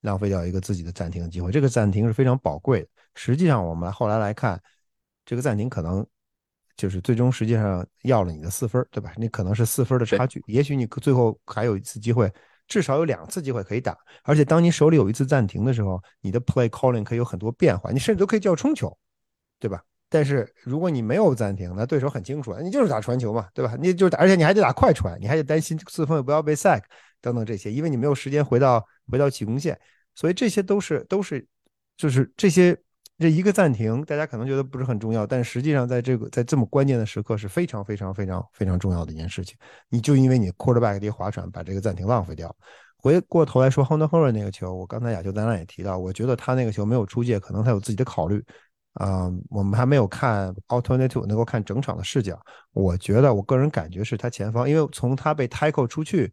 浪费掉一个自己的暂停的机会。这个暂停是非常宝贵的。实际上，我们后来来看，这个暂停可能就是最终实际上要了你的四分，对吧？你可能是四分的差距。也许你最后还有一次机会，至少有两次机会可以打。而且当你手里有一次暂停的时候，你的 play calling 可以有很多变化，你甚至都可以叫冲球。对吧？但是如果你没有暂停，那对手很清楚，你就是打传球嘛，对吧？你就打，而且你还得打快传，你还得担心四分不要被 sack 等等这些，因为你没有时间回到回到起攻线，所以这些都是都是就是这些这一个暂停，大家可能觉得不是很重要，但实际上在这个在这么关键的时刻是非常非常非常非常重要的一件事情。你就因为你 quarterback 的划船把这个暂停浪费掉，回过头来说 Honda h o r r 那个球，我刚才亚球咱俩也提到，我觉得他那个球没有出界，可能他有自己的考虑。啊，我们还没有看 Alternative 能够看整场的视角。我觉得我个人感觉是他前方，因为从他被 tackle 出去，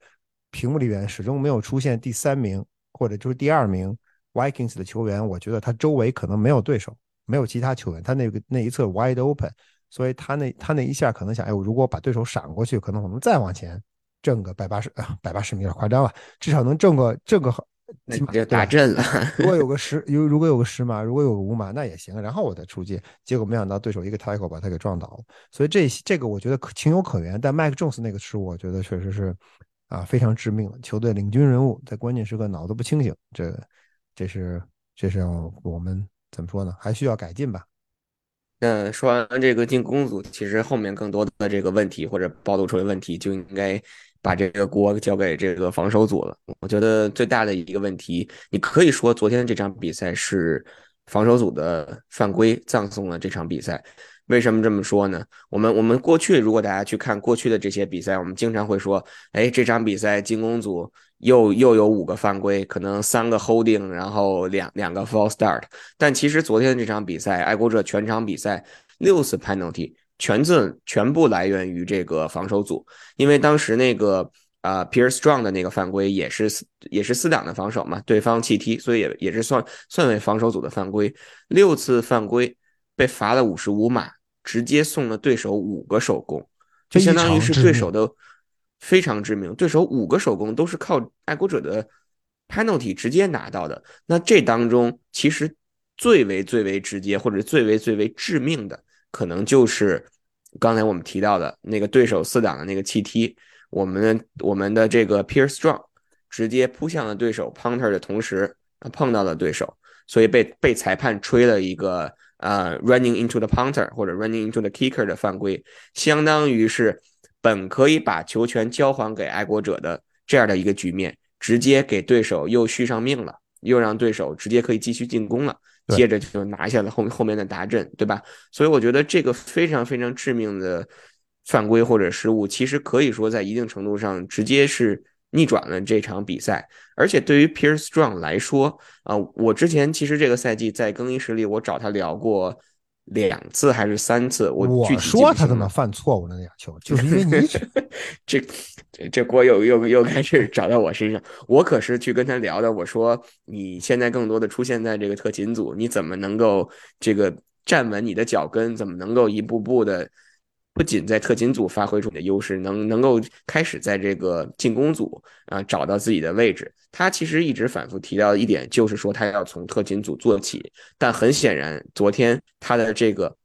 屏幕里边始终没有出现第三名或者就是第二名 Vikings 的球员。我觉得他周围可能没有对手，没有其他球员，他那个那一侧 wide open，所以他那他那一下可能想，哎，我如果把对手闪过去，可能我们再往前挣个百八十，百八十米有点夸张了，至少能挣个挣个。那就打阵了。如果有个十，有如果有个十码，如果有个五码，那也行。然后我再出界，结果没想到对手一个 tackle 把他给撞倒了。所以这这个我觉得情有可原。但麦克琼斯那个失误，我觉得确实是啊非常致命的。球队领军人物在关键时刻脑子不清醒，这这是这是我们怎么说呢？还需要改进吧。那说完这个进攻组，其实后面更多的这个问题或者暴露出来问题就应该。把这个锅交给这个防守组了。我觉得最大的一个问题，你可以说昨天这场比赛是防守组的犯规葬送了这场比赛。为什么这么说呢？我们我们过去如果大家去看过去的这些比赛，我们经常会说，哎，这场比赛进攻组又又有五个犯规，可能三个 holding，然后两两个 false start。但其实昨天这场比赛，爱国者全场比赛六次 penalty。全自全部来源于这个防守组，因为当时那个啊，Pierce Strong 的那个犯规也是也是四档的防守嘛，对方弃踢，所以也也是算算为防守组的犯规。六次犯规被罚了五十五码，直接送了对手五个手工，就相当于是对手的非常致命。对手五个手工都是靠爱国者的 penalty 直接拿到的。那这当中其实最为最为直接或者最为最为致命的。可能就是刚才我们提到的那个对手四档的那个气踢，我们我们的这个 Pierce Strong 直接扑向了对手 Punter 的同时碰到了对手，所以被被裁判吹了一个呃 Running into the Punter 或者 Running into the Kicker 的犯规，相当于是本可以把球权交还给爱国者的这样的一个局面，直接给对手又续上命了，又让对手直接可以继续进攻了。接着就拿下了后后面的达阵，对吧？所以我觉得这个非常非常致命的犯规或者失误，其实可以说在一定程度上直接是逆转了这场比赛。而且对于 Pierce Strong 来说，啊，我之前其实这个赛季在更衣室里我找他聊过。两次还是三次？我我说他怎么犯错误了？那俩球就是因为你 这这这锅又又又开始找到我身上。我可是去跟他聊的。我说你现在更多的出现在这个特勤组，你怎么能够这个站稳你的脚跟？怎么能够一步步的？不仅在特勤组发挥出你的优势，能能够开始在这个进攻组啊找到自己的位置。他其实一直反复提到一点，就是说他要从特勤组做起。但很显然，昨天他的这个，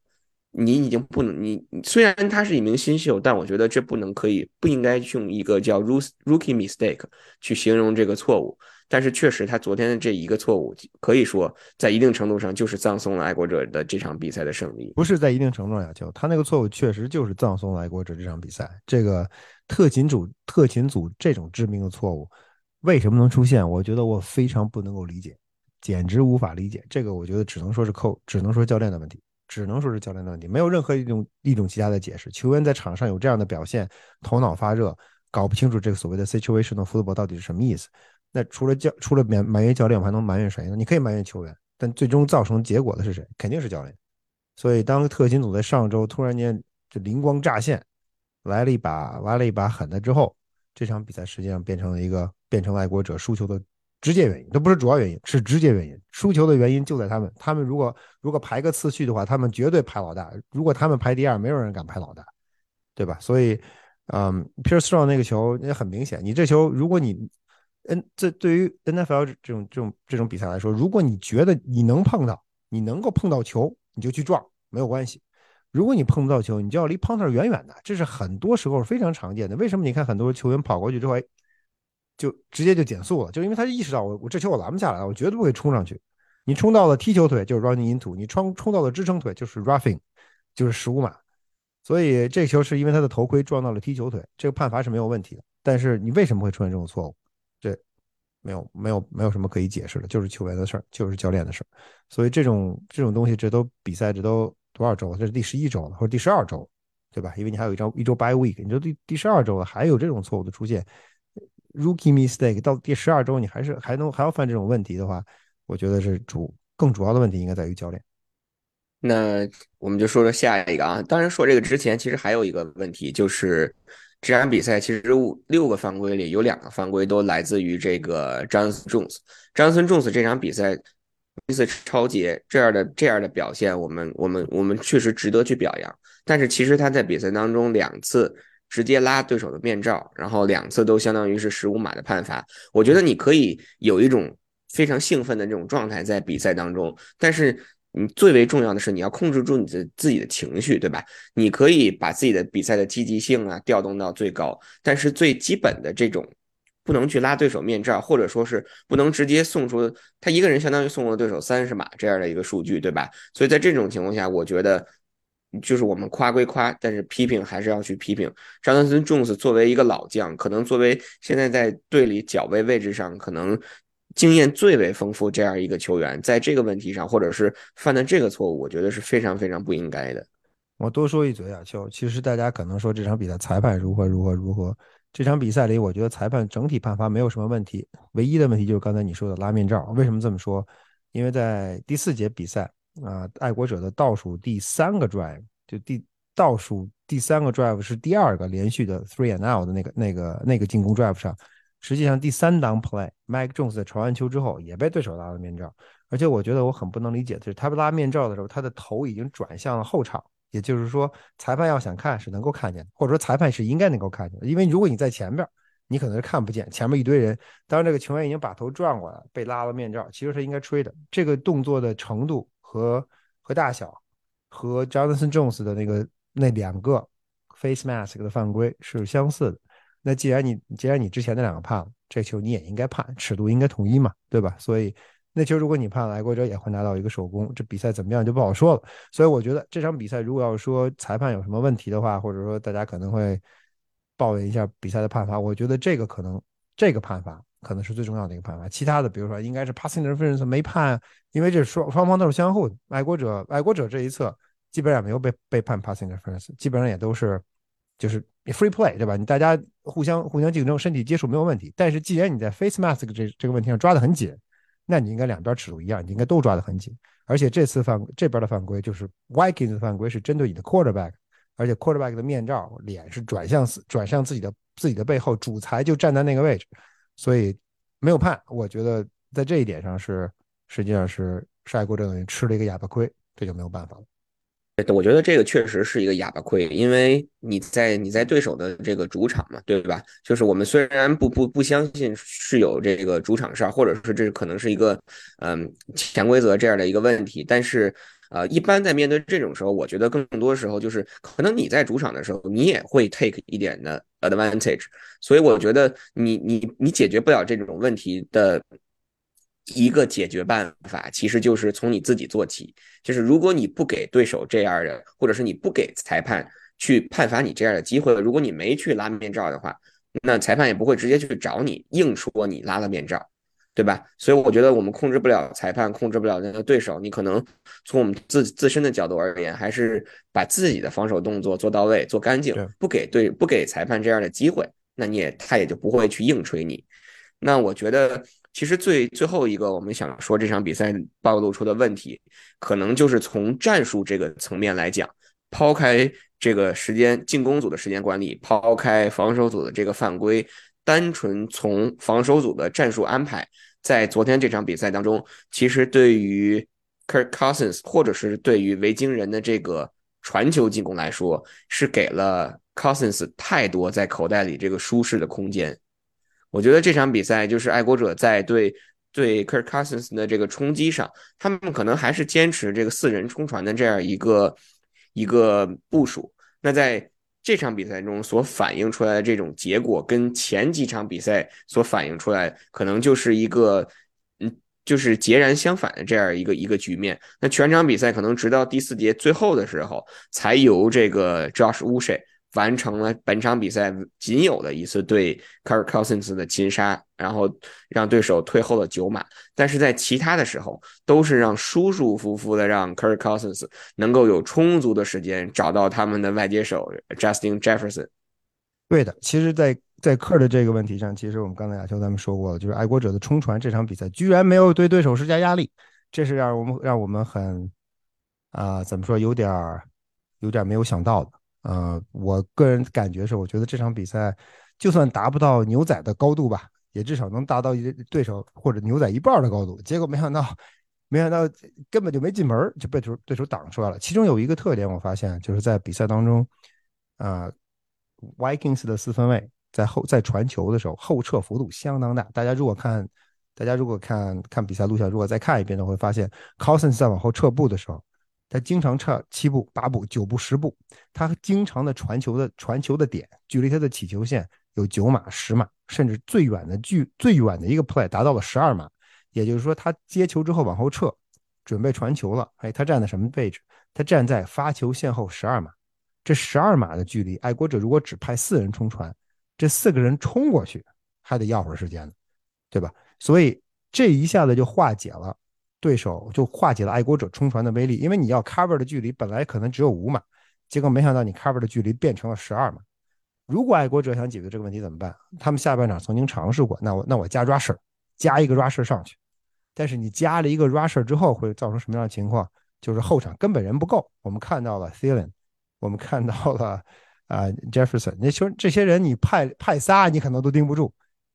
你已经不能你虽然他是一名新秀，但我觉得这不能可以不应该用一个叫 rookie mistake 去形容这个错误。但是确实，他昨天的这一个错误，可以说在一定程度上就是葬送了爱国者的这场比赛的胜利。不是在一定程度上，就他那个错误确实就是葬送了爱国者这场比赛。这个特勤组特勤组这种致命的错误，为什么能出现？我觉得我非常不能够理解，简直无法理解。这个我觉得只能说是扣，只能说教练的问题，只能说是教练的问题，没有任何一种一种其他的解释。球员在场上有这样的表现，头脑发热，搞不清楚这个所谓的 situational football 到底是什么意思。那除了教，除了埋埋怨教练，我还能埋怨谁呢？你可以埋怨球员，但最终造成结果的是谁？肯定是教练。所以，当特勤组在上周突然间就灵光乍现，来了一把来了一把狠的之后，这场比赛实际上变成了一个变成爱国者输球的直接原因，这不是主要原因，是直接原因。输球的原因就在他们，他们如果如果排个次序的话，他们绝对排老大；如果他们排第二，没有人敢排老大，对吧？所以，嗯，Pierce Strong 那个球也很明显，你这球如果你。嗯，这对于 NFL 这种这种这种比赛来说，如果你觉得你能碰到，你能够碰到球，你就去撞，没有关系。如果你碰不到球，你就要离 punter 远远的，这是很多时候非常常见的。为什么？你看很多球员跑过去之后，就直接就减速了，就因为他意识到我我这球我拦不下来，我绝对不会冲上去。你冲到了踢球腿就是 running into，你冲冲到了支撑腿就是 roughing，就是十五码。所以这球是因为他的头盔撞到了踢球腿，这个判罚是没有问题的。但是你为什么会出现这种错误？没有没有没有什么可以解释的，就是球员的事儿，就是教练的事儿。所以这种这种东西，这都比赛，这都多少周了？这是第十一周了，或者第十二周，对吧？因为你还有一周一周 by week，你说第第十二周了，还有这种错误的出现，rookie mistake 到第十二周你还是还能还要犯这种问题的话，我觉得是主更主要的问题应该在于教练。那我们就说说下一个啊。当然说这个之前，其实还有一个问题，就是这场比赛其实五六个犯规里有两个犯规都来自于这个 Johnson Jones。Johnson Jones 这场比赛一次超节这样的这样的表现，我们我们我们确实值得去表扬。但是其实他在比赛当中两次直接拉对手的面罩，然后两次都相当于是十五码的判罚。我觉得你可以有一种非常兴奋的这种状态在比赛当中，但是。你最为重要的是，你要控制住你的自己的情绪，对吧？你可以把自己的比赛的积极性啊调动到最高，但是最基本的这种不能去拉对手面罩，或者说是不能直接送出他一个人相当于送了对手三十码这样的一个数据，对吧？所以在这种情况下，我觉得就是我们夸归夸，但是批评还是要去批评。张德森·琼斯作为一个老将，可能作为现在在队里脚位位置上可能。经验最为丰富这样一个球员，在这个问题上，或者是犯的这个错误，我觉得是非常非常不应该的。我多说一嘴啊，就其实大家可能说这场比赛裁判如何如何如何，这场比赛里，我觉得裁判整体判罚没有什么问题，唯一的问题就是刚才你说的拉面罩。为什么这么说？因为在第四节比赛啊，爱国者的倒数第三个 drive，就第倒数第三个 drive 是第二个连续的 three and out 的那个那个那个进攻 drive 上。实际上，第三档 play，Mike Jones 传完球之后也被对手拉了面罩，而且我觉得我很不能理解，就是他拉面罩的时候，他的头已经转向了后场，也就是说，裁判要想看是能够看见的，或者说裁判是应该能够看见的，因为如果你在前边，你可能是看不见前面一堆人。当这个球员已经把头转过来，被拉了面罩，其实他应该吹的。这个动作的程度和和大小和 Jonathan Jones 的那个那两个 face mask 的犯规是相似的。那既然你既然你之前那两个判了，这球你也应该判，尺度应该统一嘛，对吧？所以那球如果你判了，爱国者也会拿到一个首攻，这比赛怎么样就不好说了。所以我觉得这场比赛如果要说裁判有什么问题的话，或者说大家可能会抱怨一下比赛的判罚，我觉得这个可能这个判罚可能是最重要的一个判罚。其他的比如说应该是 passing interference 没判，因为这双双方都是相互的。爱国者爱国者这一侧基本上没有被被判 passing interference，基本上也都是。就是 free play 对吧？你大家互相互相竞争，身体接触没有问题。但是既然你在 face mask 这这个问题上抓得很紧，那你应该两边尺度一样，你应该都抓得很紧。而且这次犯这边的犯规就是 Vikings 的犯规是针对你的 quarterback，而且 quarterback 的面罩脸是转向转向自己的自己的背后，主裁就站在那个位置，所以没有判。我觉得在这一点上是实际上是是爱国者吃了一个哑巴亏，这就没有办法了。我觉得这个确实是一个哑巴亏，因为你在你在对手的这个主场嘛，对吧？就是我们虽然不不不相信是有这个主场哨，或者说这可能是一个嗯潜规则这样的一个问题，但是呃，一般在面对这种时候，我觉得更多时候就是可能你在主场的时候，你也会 take 一点的 advantage，所以我觉得你你你解决不了这种问题的。一个解决办法其实就是从你自己做起，就是如果你不给对手这样的，或者是你不给裁判去判罚你这样的机会，如果你没去拉面罩的话，那裁判也不会直接去找你硬说你拉了面罩，对吧？所以我觉得我们控制不了裁判，控制不了那个对手，你可能从我们自自身的角度而言，还是把自己的防守动作做到位、做干净，不给对不给裁判这样的机会，那你也他也就不会去硬吹你。那我觉得。其实最最后一个，我们想说这场比赛暴露出的问题，可能就是从战术这个层面来讲，抛开这个时间进攻组的时间管理，抛开防守组的这个犯规，单纯从防守组的战术安排，在昨天这场比赛当中，其实对于 Kirk Cousins 或者是对于维京人的这个传球进攻来说，是给了 Cousins 太多在口袋里这个舒适的空间。我觉得这场比赛就是爱国者在对对 Kirk Cousins 的这个冲击上，他们可能还是坚持这个四人冲传的这样一个一个部署。那在这场比赛中所反映出来的这种结果，跟前几场比赛所反映出来，可能就是一个嗯，就是截然相反的这样一个一个局面。那全场比赛可能直到第四节最后的时候，才由这个 Josh Uche。完成了本场比赛仅有的一次对 Kirk Cousins 的擒杀，然后让对手退后了九码。但是在其他的时候，都是让舒舒服服的让 Kirk Cousins 能够有充足的时间找到他们的外接手 Justin Jefferson。对的，其实，在在克的这个问题上，其实我们刚才亚秋咱们说过了，就是爱国者的冲传这场比赛居然没有对对手施加压力，这是让我们让我们很啊、怎么说，有点儿有点儿没有想到的。呃，我个人感觉是，我觉得这场比赛就算达不到牛仔的高度吧，也至少能达到一对手或者牛仔一半的高度。结果没想到，没想到根本就没进门就被对手对手挡出来了。其中有一个特点，我发现就是在比赛当中，啊、Vikings 的四分卫在后在传球的时候后撤幅度相当大。大家如果看，大家如果看看比赛录像，如果再看一遍的会发现，Cousins 在往后撤步的时候，他经常撤七步、八步、九步、十步。他经常的传球的传球的点，距离他的起球线有九码、十码，甚至最远的距最远的一个 play 达到了十二码。也就是说，他接球之后往后撤，准备传球了。哎，他站在什么位置？他站在发球线后十二码。这十二码的距离，爱国者如果只派四人冲传，这四个人冲过去还得要会儿时间呢，对吧？所以这一下子就化解了对手，就化解了爱国者冲传的威力，因为你要 cover 的距离本来可能只有五码，结果没想到你 cover 的距离变成了十二码。如果爱国者想解决这个问题怎么办？他们下半场曾经尝试过，那我那我加 rusher，加一个 rusher 上去。但是你加了一个 rusher 之后，会造成什么样的情况？就是后场根本人不够。我们看到了 Thielen，我们看到了啊、呃、Jefferson，那说这些人你派派仨，你可能都盯不住，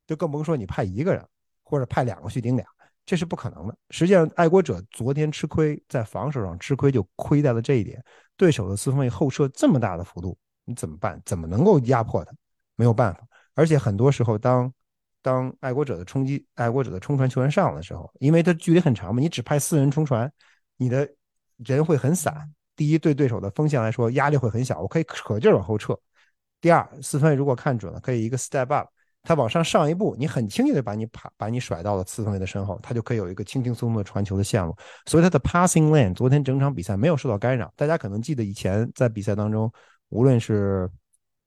就更甭说你派一个人或者派两个去盯俩，这是不可能的。实际上，爱国者昨天吃亏，在防守上吃亏，就亏在了这一点。对手的四分卫后撤这么大的幅度，你怎么办？怎么能够压迫他？没有办法。而且很多时候，当当爱国者的冲击、爱国者的冲传球员上的时候，因为他距离很长嘛，你只派四人冲传，你的人会很散。第一，对对手的锋线来说压力会很小，我可以可劲往后撤。第二，四分卫如果看准了，可以一个 step up，他往上上一步，你很轻易的把你把把你甩到了四分卫的身后，他就可以有一个轻轻松松的传球的线路。所以他的 passing lane 昨天整场比赛没有受到干扰。大家可能记得以前在比赛当中，无论是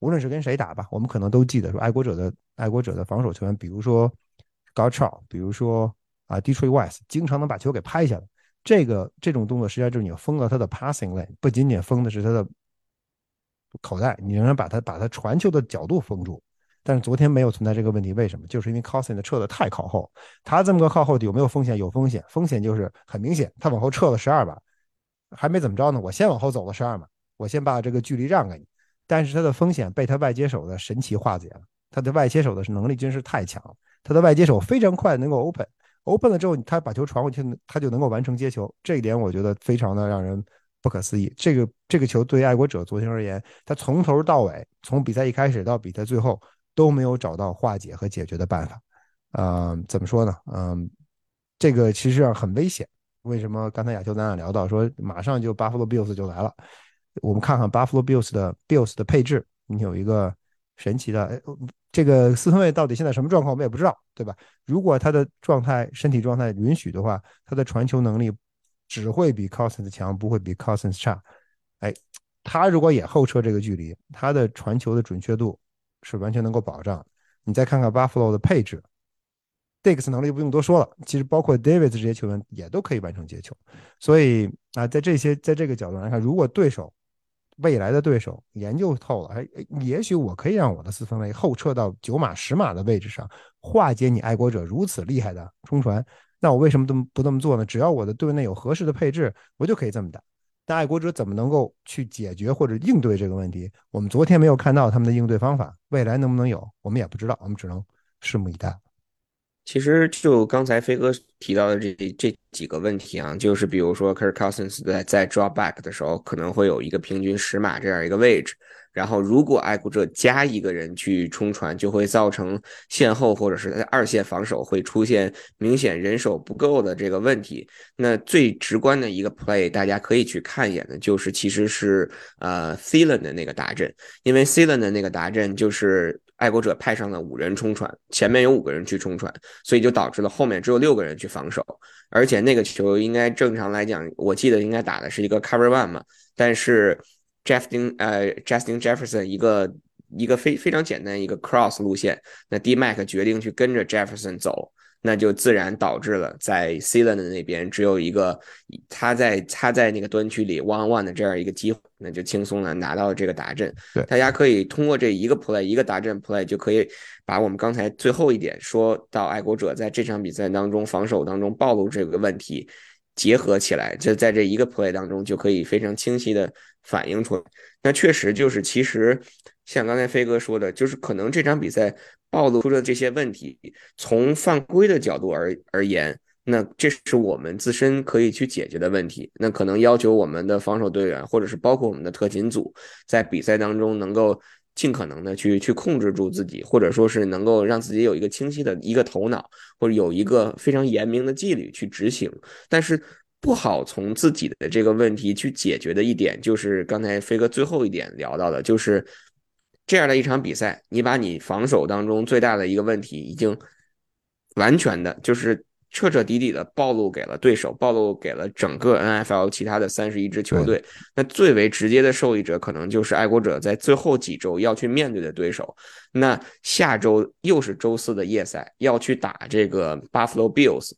无论是跟谁打吧，我们可能都记得说爱国者的爱国者的防守球员，比如说 g o t c h a w 比如说啊 Detroit West，经常能把球给拍下来。这个这种动作实际上就是你封了他的 passing lane，不仅仅封的是他的口袋，你仍然把他把他传球的角度封住。但是昨天没有存在这个问题，为什么？就是因为 cosin 撤的太靠后，他这么个靠后有没有风险？有风险，风险就是很明显，他往后撤了十二码，还没怎么着呢，我先往后走了十二码，我先把这个距离让给你。但是他的风险被他外接手的神奇化解了，他的外接手的能力真是太强了，他的外接手非常快能够 open。open 了之后，他把球传过去，他就能够完成接球，这一点我觉得非常的让人不可思议。这个这个球对于爱国者昨天而言，他从头到尾，从比赛一开始到比赛最后都没有找到化解和解决的办法。呃，怎么说呢？嗯，这个其实上很危险。为什么刚才亚秋咱俩聊到说马上就 Buffalo Bills 就来了？我们看看 Buffalo Bills 的 Bills 的配置，你有一个神奇的。这个四分卫到底现在什么状况，我们也不知道，对吧？如果他的状态、身体状态允许的话，他的传球能力只会比 Cousins 强，不会比 Cousins 差。哎，他如果也后撤这个距离，他的传球的准确度是完全能够保障。你再看看 Buffalo 的配置，Diggs 能力不用多说了，其实包括 Davis 这些球员也都可以完成接球。所以啊，在这些在这个角度来看，如果对手未来的对手研究透了，哎，也许我可以让我的四分卫后撤到九码、十码的位置上，化解你爱国者如此厉害的冲传。那我为什么这么不这么做呢？只要我的队内有合适的配置，我就可以这么打。那爱国者怎么能够去解决或者应对这个问题？我们昨天没有看到他们的应对方法，未来能不能有，我们也不知道，我们只能拭目以待。其实就刚才飞哥提到的这这几个问题啊，就是比如说 Kirk Cousins 在在 drop back 的时候，可能会有一个平均十码这样一个位置。然后如果爱国者加一个人去冲传，就会造成线后或者是在二线防守会出现明显人手不够的这个问题。那最直观的一个 play，大家可以去看一眼的，就是其实是呃 Thielen 的那个达阵，因为 Thielen 的那个达阵就是。爱国者派上了五人冲船，前面有五个人去冲船，所以就导致了后面只有六个人去防守。而且那个球应该正常来讲，我记得应该打的是一个 cover one 嘛，但是 Justin 呃 Justin Jefferson 一个一个非非常简单一个 cross 路线，那 D Mac 决定去跟着 Jefferson 走，那就自然导致了在 C 轮的那边只有一个他在他在那个端区里 one one 的这样一个机会，那就轻松的拿到了这个达阵。对，大家可以通过这一个 play 一个达阵 play 就可以把我们刚才最后一点说到爱国者在这场比赛当中防守当中暴露这个问题结合起来，就在这一个 play 当中就可以非常清晰的反映出来。那确实就是其实。像刚才飞哥说的，就是可能这场比赛暴露出的这些问题，从犯规的角度而而言，那这是我们自身可以去解决的问题。那可能要求我们的防守队员，或者是包括我们的特勤组，在比赛当中能够尽可能的去去控制住自己，或者说是能够让自己有一个清晰的一个头脑，或者有一个非常严明的纪律去执行。但是不好从自己的这个问题去解决的一点，就是刚才飞哥最后一点聊到的，就是。这样的一场比赛，你把你防守当中最大的一个问题，已经完全的，就是彻彻底底的暴露给了对手，暴露给了整个 NFL 其他的三十一支球队。那最为直接的受益者，可能就是爱国者在最后几周要去面对的对手。那下周又是周四的夜赛，要去打这个 Buffalo Bills，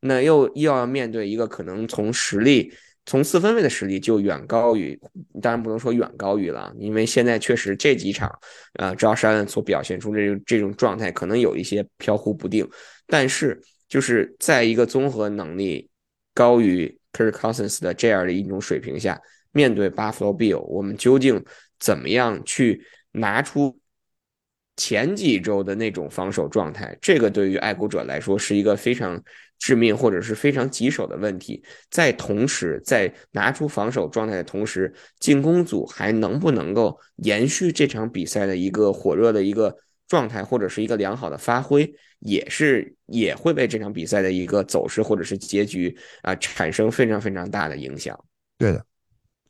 那又又要面对一个可能从实力。从四分卫的实力就远高于，当然不能说远高于了，因为现在确实这几场，呃，赵山所表现出这种这种状态可能有一些飘忽不定，但是就是在一个综合能力高于 Kirk Cousins 的这样的一种水平下，面对 Buffalo Bill，我们究竟怎么样去拿出前几周的那种防守状态？这个对于爱国者来说是一个非常。致命或者是非常棘手的问题，在同时，在拿出防守状态的同时，进攻组还能不能够延续这场比赛的一个火热的一个状态，或者是一个良好的发挥，也是也会为这场比赛的一个走势或者是结局啊产生非常非常大的影响。对的，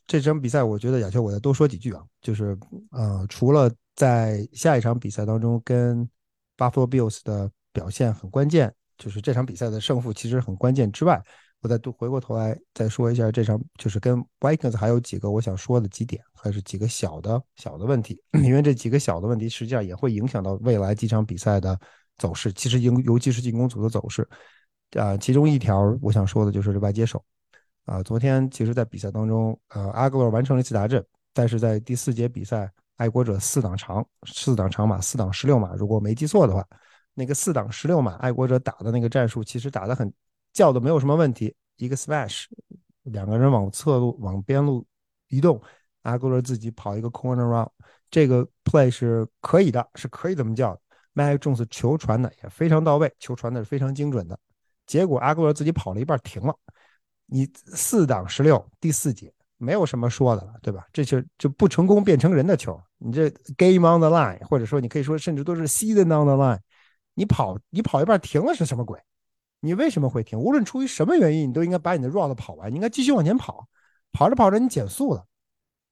这场比赛我觉得亚秋，我再多说几句啊，就是呃，除了在下一场比赛当中跟 Buffalo Bills 的表现很关键。就是这场比赛的胜负其实很关键之外，我再回过头来再说一下这场，就是跟 Vikings 还有几个我想说的几点，还是几个小的小的问题，因为这几个小的问题实际上也会影响到未来几场比赛的走势，其实尤尤其是进攻组的走势。啊，其中一条我想说的就是外接手。啊，昨天其实在比赛当中，呃，阿格罗完成了一次达阵，但是在第四节比赛，爱国者四档长，四档长码，四档十六码，如果没记错的话。那个四档十六码爱国者打的那个战术，其实打的很叫的没有什么问题。一个 smash，两个人往侧路往边路移动，阿国者自己跑一个 corner round，这个 play 是可以的，是可以这么叫。Mac Jones 球传的也非常到位，球传的是非常精准的。结果阿国者自己跑了一半停了。你四档十六第四节没有什么说的了，对吧？这就就不成功变成人的球，你这 game on the line，或者说你可以说甚至都是 season on the line。你跑，你跑一半停了是什么鬼？你为什么会停？无论出于什么原因，你都应该把你的 route 跑完，你应该继续往前跑。跑着跑着你减速了，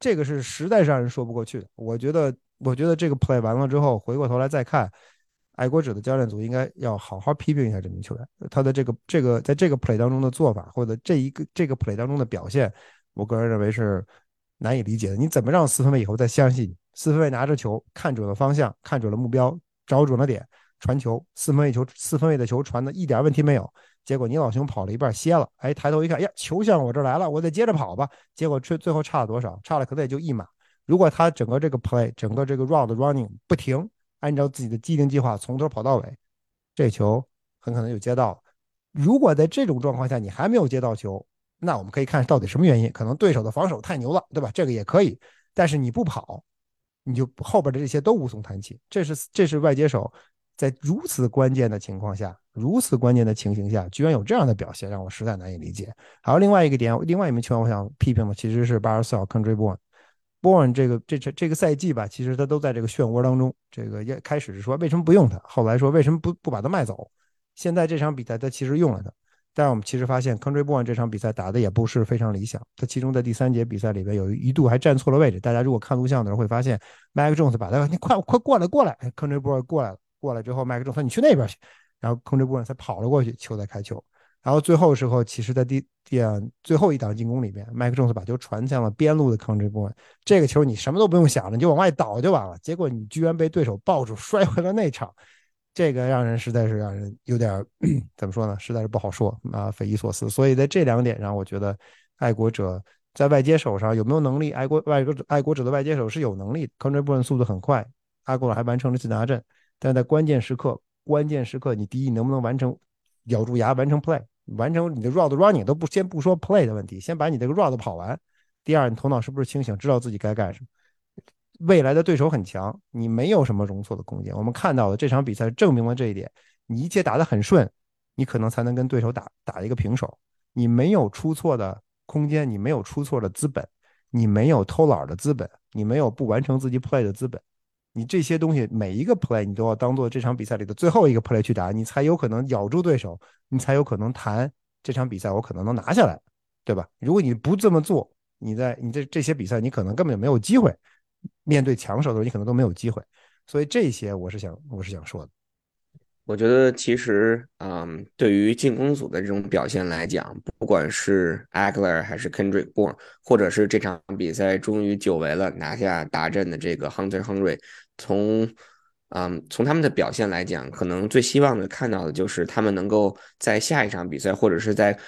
这个是实在是让人说不过去的。我觉得，我觉得这个 play 完了之后，回过头来再看，爱国者的教练组应该要好好批评一下这名球员，他的这个这个在这个 play 当中的做法，或者这一个这个 play 当中的表现，我个人认为是难以理解的。你怎么让四分卫以后再相信你？四分卫拿着球，看准了方向，看准了目标，找准了点。传球四分卫球四分卫的球传的一点问题没有，结果你老兄跑了一半歇了，哎，抬头一看，呀，球向我这来了，我得接着跑吧。结果最最后差了多少？差了可能也就一码。如果他整个这个 play 整个这个 round running 不停，按照自己的既定计划从头跑到尾，这球很可能就接到了。如果在这种状况下你还没有接到球，那我们可以看到底什么原因？可能对手的防守太牛了，对吧？这个也可以。但是你不跑，你就后边的这些都无从谈起。这是这是外接手。在如此关键的情况下，如此关键的情形下，居然有这样的表现，让我实在难以理解。还有另外一个点，另外一名球员，我想批评的其实是八十四号 Country Born 这个这这这个赛季吧，其实他都在这个漩涡当中。这个也开始是说为什么不用他，后来说为什么不不把他卖走。现在这场比赛他其实用了他，但是我们其实发现 Country Born 这场比赛打的也不是非常理想。他其中在第三节比赛里边有一度还站错了位置。大家如果看录像的时候会发现，Mac Jones 把他你快快过来过来，Country Born 过来了。过来之后，麦克中说：“你去那边去。”然后 Country Born 才跑了过去，球在开球。然后最后时候，其实，在第第最后一档进攻里面，麦克中斯把球传向了边路的控制部分。这个球你什么都不用想了，你就往外倒就完了。结果你居然被对手抱住，摔回了内场。这个让人实在是让人有点 怎么说呢？实在是不好说啊，匪夷所思。所以在这两点上，我觉得爱国者在外接手上有没有能力？爱国外国爱国者的外接手是有能力，控制部分速度很快，爱国者还完成了自拿阵。但在关键时刻，关键时刻，你第一能不能完成，咬住牙完成 play，完成你的 route running 都不先不说 play 的问题，先把你这个 route 跑完。第二，你头脑是不是清醒，知道自己该干什么？未来的对手很强，你没有什么容错的空间。我们看到的这场比赛证明了这一点。你一切打得很顺，你可能才能跟对手打打一个平手。你没有出错的空间，你没有出错的资本，你没有偷懒的资本，你没有不完成自己 play 的资本。你这些东西每一个 play 你都要当做这场比赛里的最后一个 play 去打，你才有可能咬住对手，你才有可能谈这场比赛我可能能拿下来，对吧？如果你不这么做，你在你这这些比赛你可能根本就没有机会。面对强手的时候，你可能都没有机会，所以这些我是想，我是想说的。我觉得其实，嗯，对于进攻组的这种表现来讲，不管是 Agler 还是 Kendrick Bourne，或者是这场比赛终于久违了拿下大阵的这个 Hunter Henry，从，嗯，从他们的表现来讲，可能最希望的看到的就是他们能够在下一场比赛，或者是在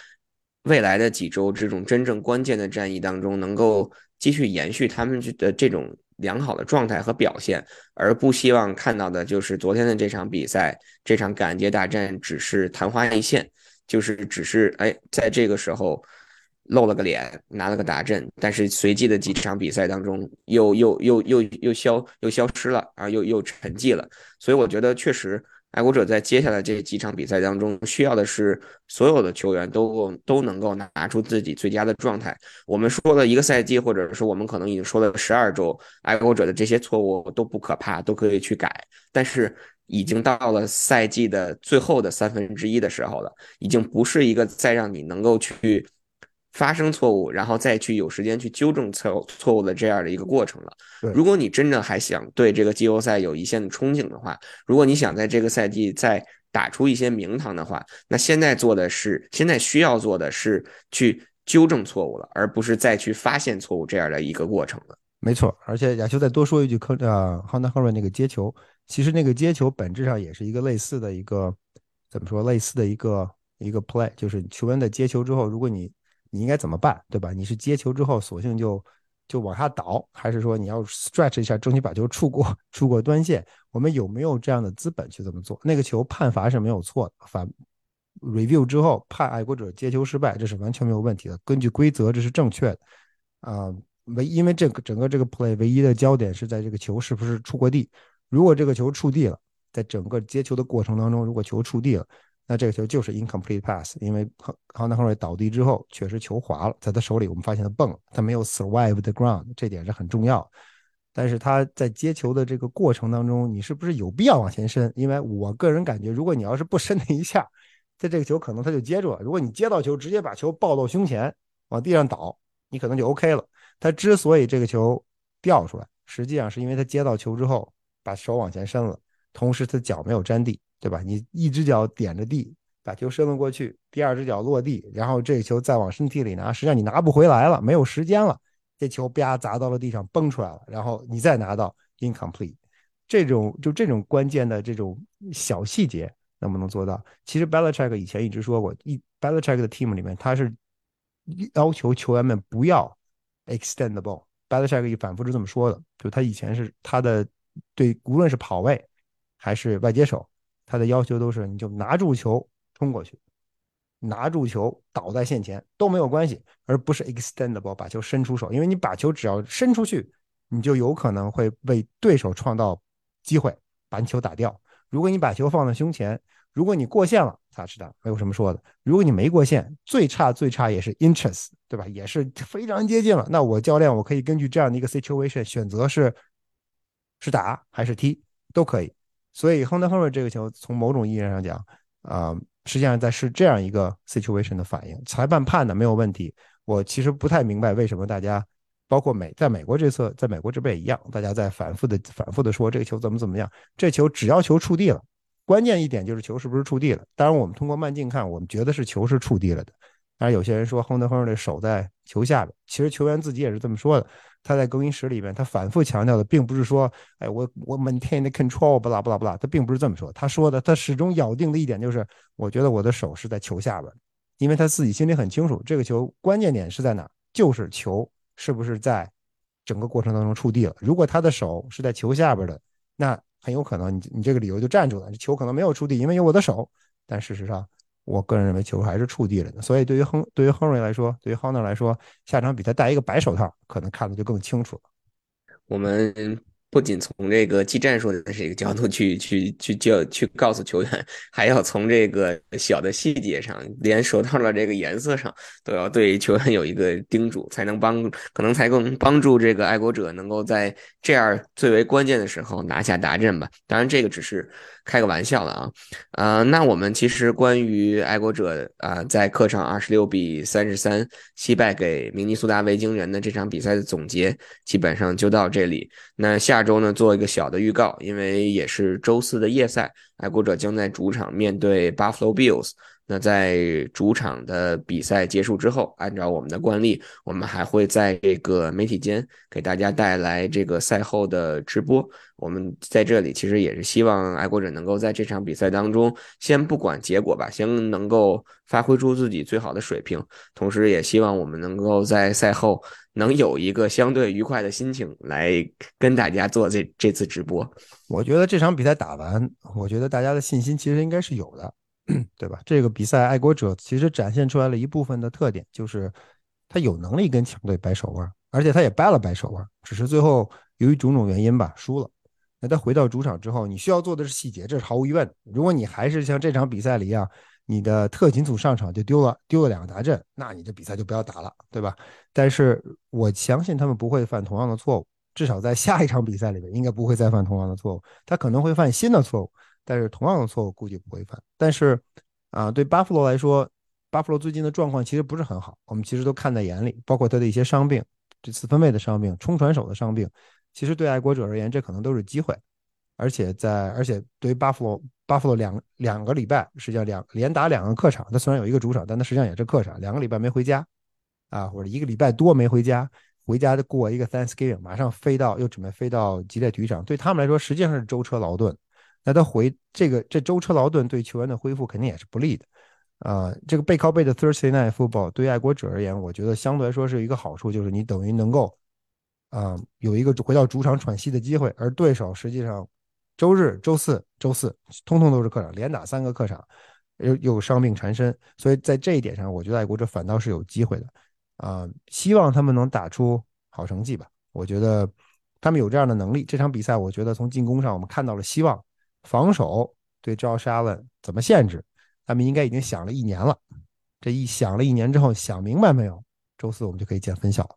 未来的几周这种真正关键的战役当中，能够继续延续他们的这种。良好的状态和表现，而不希望看到的就是昨天的这场比赛，这场感恩节大战只是昙花一现，就是只是哎，在这个时候露了个脸，拿了个大阵，但是随即的几场比赛当中又又又又又消又消失了啊，又又沉寂了，所以我觉得确实。爱国者在接下来这几场比赛当中，需要的是所有的球员都都能够拿出自己最佳的状态。我们说了一个赛季，或者说我们可能已经说了十二周，爱国者的这些错误都不可怕，都可以去改。但是已经到了赛季的最后的三分之一的时候了，已经不是一个再让你能够去。发生错误，然后再去有时间去纠正错错误的这样的一个过程了。如果你真的还想对这个季后赛有一线的憧憬的话，如果你想在这个赛季再打出一些名堂的话，那现在做的是，现在需要做的是去纠正错误了，而不是再去发现错误这样的一个过程了。没错，而且亚修再多说一句，科呃康纳赫瑞那个接球，其实那个接球本质上也是一个类似的一个怎么说，类似的一个一个 play，就是球员在接球之后，如果你你应该怎么办，对吧？你是接球之后索性就就往下倒，还是说你要 stretch 一下，争取把球触过 触过端线？我们有没有这样的资本去这么做？那个球判罚是没有错的，反 review 之后判爱国者接球失败，这是完全没有问题的。根据规则，这是正确的。啊，唯因为这个整个这个 play 唯一的焦点是在这个球是不是触过地。如果这个球触地了，在整个接球的过程当中，如果球触地了。那这个球就是 incomplete pass，因为康康纳亨瑞倒地之后，确实球滑了，在他手里我们发现他蹦了，他没有 survive the ground，这点是很重要。但是他在接球的这个过程当中，你是不是有必要往前伸？因为我个人感觉，如果你要是不伸那一下，在这个球可能他就接住了。如果你接到球，直接把球抱到胸前往地上倒，你可能就 OK 了。他之所以这个球掉出来，实际上是因为他接到球之后把手往前伸了，同时他脚没有沾地。对吧？你一只脚点着地，把球伸了过去，第二只脚落地，然后这个球再往身体里拿，实际上你拿不回来了，没有时间了。这球啪砸到了地上，崩出来了，然后你再拿到 incomplete，这种就这种关键的这种小细节能不能做到？其实 Belichick 以前一直说过，一 Belichick 的 team 里面他是要求球员们不要 extend the ball。Belichick 反复是这么说的，就他以前是他的对，无论是跑位还是外接手。他的要求都是，你就拿住球冲过去，拿住球倒在线前都没有关系，而不是 extendable 把球伸出手，因为你把球只要伸出去，你就有可能会为对手创造机会，把球打掉。如果你把球放在胸前，如果你过线了，咋是的，没有什么说的。如果你没过线，最差最差也是 inches，对吧？也是非常接近了。那我教练我可以根据这样的一个 situation 选择是是打还是踢都可以。所以亨德亨瑞这个球，从某种意义上讲，啊，实际上在是这样一个 situation 的反应。裁判判的没有问题。我其实不太明白为什么大家，包括美，在美国这侧，在美国这边也一样，大家在反复的、反复的说这个球怎么怎么样。这球只要球触地了，关键一点就是球是不是触地了。当然，我们通过慢镜看，我们觉得是球是触地了的。但是有些人说亨德亨瑞的手在球下边，其实球员自己也是这么说的。他在更衣室里面，他反复强调的并不是说，哎，我我 maintain the control，不啦不啦不啦，他并不是这么说。他说的，他始终咬定的一点就是，我觉得我的手是在球下边，因为他自己心里很清楚，这个球关键点是在哪，就是球是不是在整个过程当中触地了。如果他的手是在球下边的，那很有可能你你这个理由就站住了，球可能没有触地，因为有我的手。但事实上。我个人认为球还是触地了的，所以对于亨对于亨瑞来说，对于 Hunter 来说，下场比赛戴一个白手套，可能看的就更清楚了。我们。不仅从这个技战术的这个角度去去去教去告诉球员，还要从这个小的细节上，连手套的这个颜色上都要对球员有一个叮嘱，才能帮可能才更帮助这个爱国者能够在这样最为关键的时候拿下达阵吧。当然，这个只是开个玩笑了啊。呃，那我们其实关于爱国者啊在客场二十六比三十三惜败给明尼苏达维京人的这场比赛的总结，基本上就到这里。那下。周呢，做一个小的预告，因为也是周四的夜赛，爱国者将在主场面对 Buffalo Bills。那在主场的比赛结束之后，按照我们的惯例，我们还会在这个媒体间给大家带来这个赛后的直播。我们在这里其实也是希望爱国者能够在这场比赛当中，先不管结果吧，先能够发挥出自己最好的水平，同时也希望我们能够在赛后。能有一个相对愉快的心情来跟大家做这这次直播，我觉得这场比赛打完，我觉得大家的信心其实应该是有的，对吧？这个比赛爱国者其实展现出来了一部分的特点，就是他有能力跟强队掰手腕，而且他也掰了掰手腕，只是最后由于种种原因吧输了。那他回到主场之后，你需要做的是细节，这是毫无疑问。如果你还是像这场比赛里一样。你的特勤组上场就丢了，丢了两个达阵，那你这比赛就不要打了，对吧？但是我相信他们不会犯同样的错误，至少在下一场比赛里面应该不会再犯同样的错误。他可能会犯新的错误，但是同样的错误估计不会犯。但是啊，对巴弗罗来说，巴弗罗最近的状况其实不是很好，我们其实都看在眼里，包括他的一些伤病，这四分卫的伤病、冲传手的伤病，其实对爱国者而言，这可能都是机会。而且在，而且对于巴弗罗，巴弗罗两两个礼拜，实际上两连打两个客场，他虽然有一个主场，但他实际上也是客场，两个礼拜没回家，啊，或者一个礼拜多没回家，回家过一个 Thanksgiving，马上飞到又准备飞到吉列体育场，对他们来说实际上是舟车劳顿。那他回这个这舟车劳顿对球员的恢复肯定也是不利的，啊，这个背靠背的 Thursday Night Football 对爱国者而言，我觉得相对来说是一个好处，就是你等于能够，啊，有一个回到主场喘息的机会，而对手实际上。周日、周四、周四，通通都是客场，连打三个客场，又又伤病缠身，所以在这一点上，我觉得爱国者反倒是有机会的，啊，希望他们能打出好成绩吧。我觉得他们有这样的能力。这场比赛，我觉得从进攻上我们看到了希望，防守对 Josh Allen 怎么限制，他们应该已经想了一年了。这一想了一年之后，想明白没有？周四我们就可以见分晓了。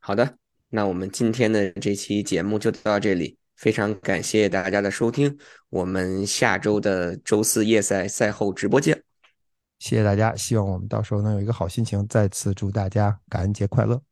好的，那我们今天的这期节目就到这里。非常感谢大家的收听，我们下周的周四夜赛赛后直播见。谢谢大家，希望我们到时候能有一个好心情。再次祝大家感恩节快乐。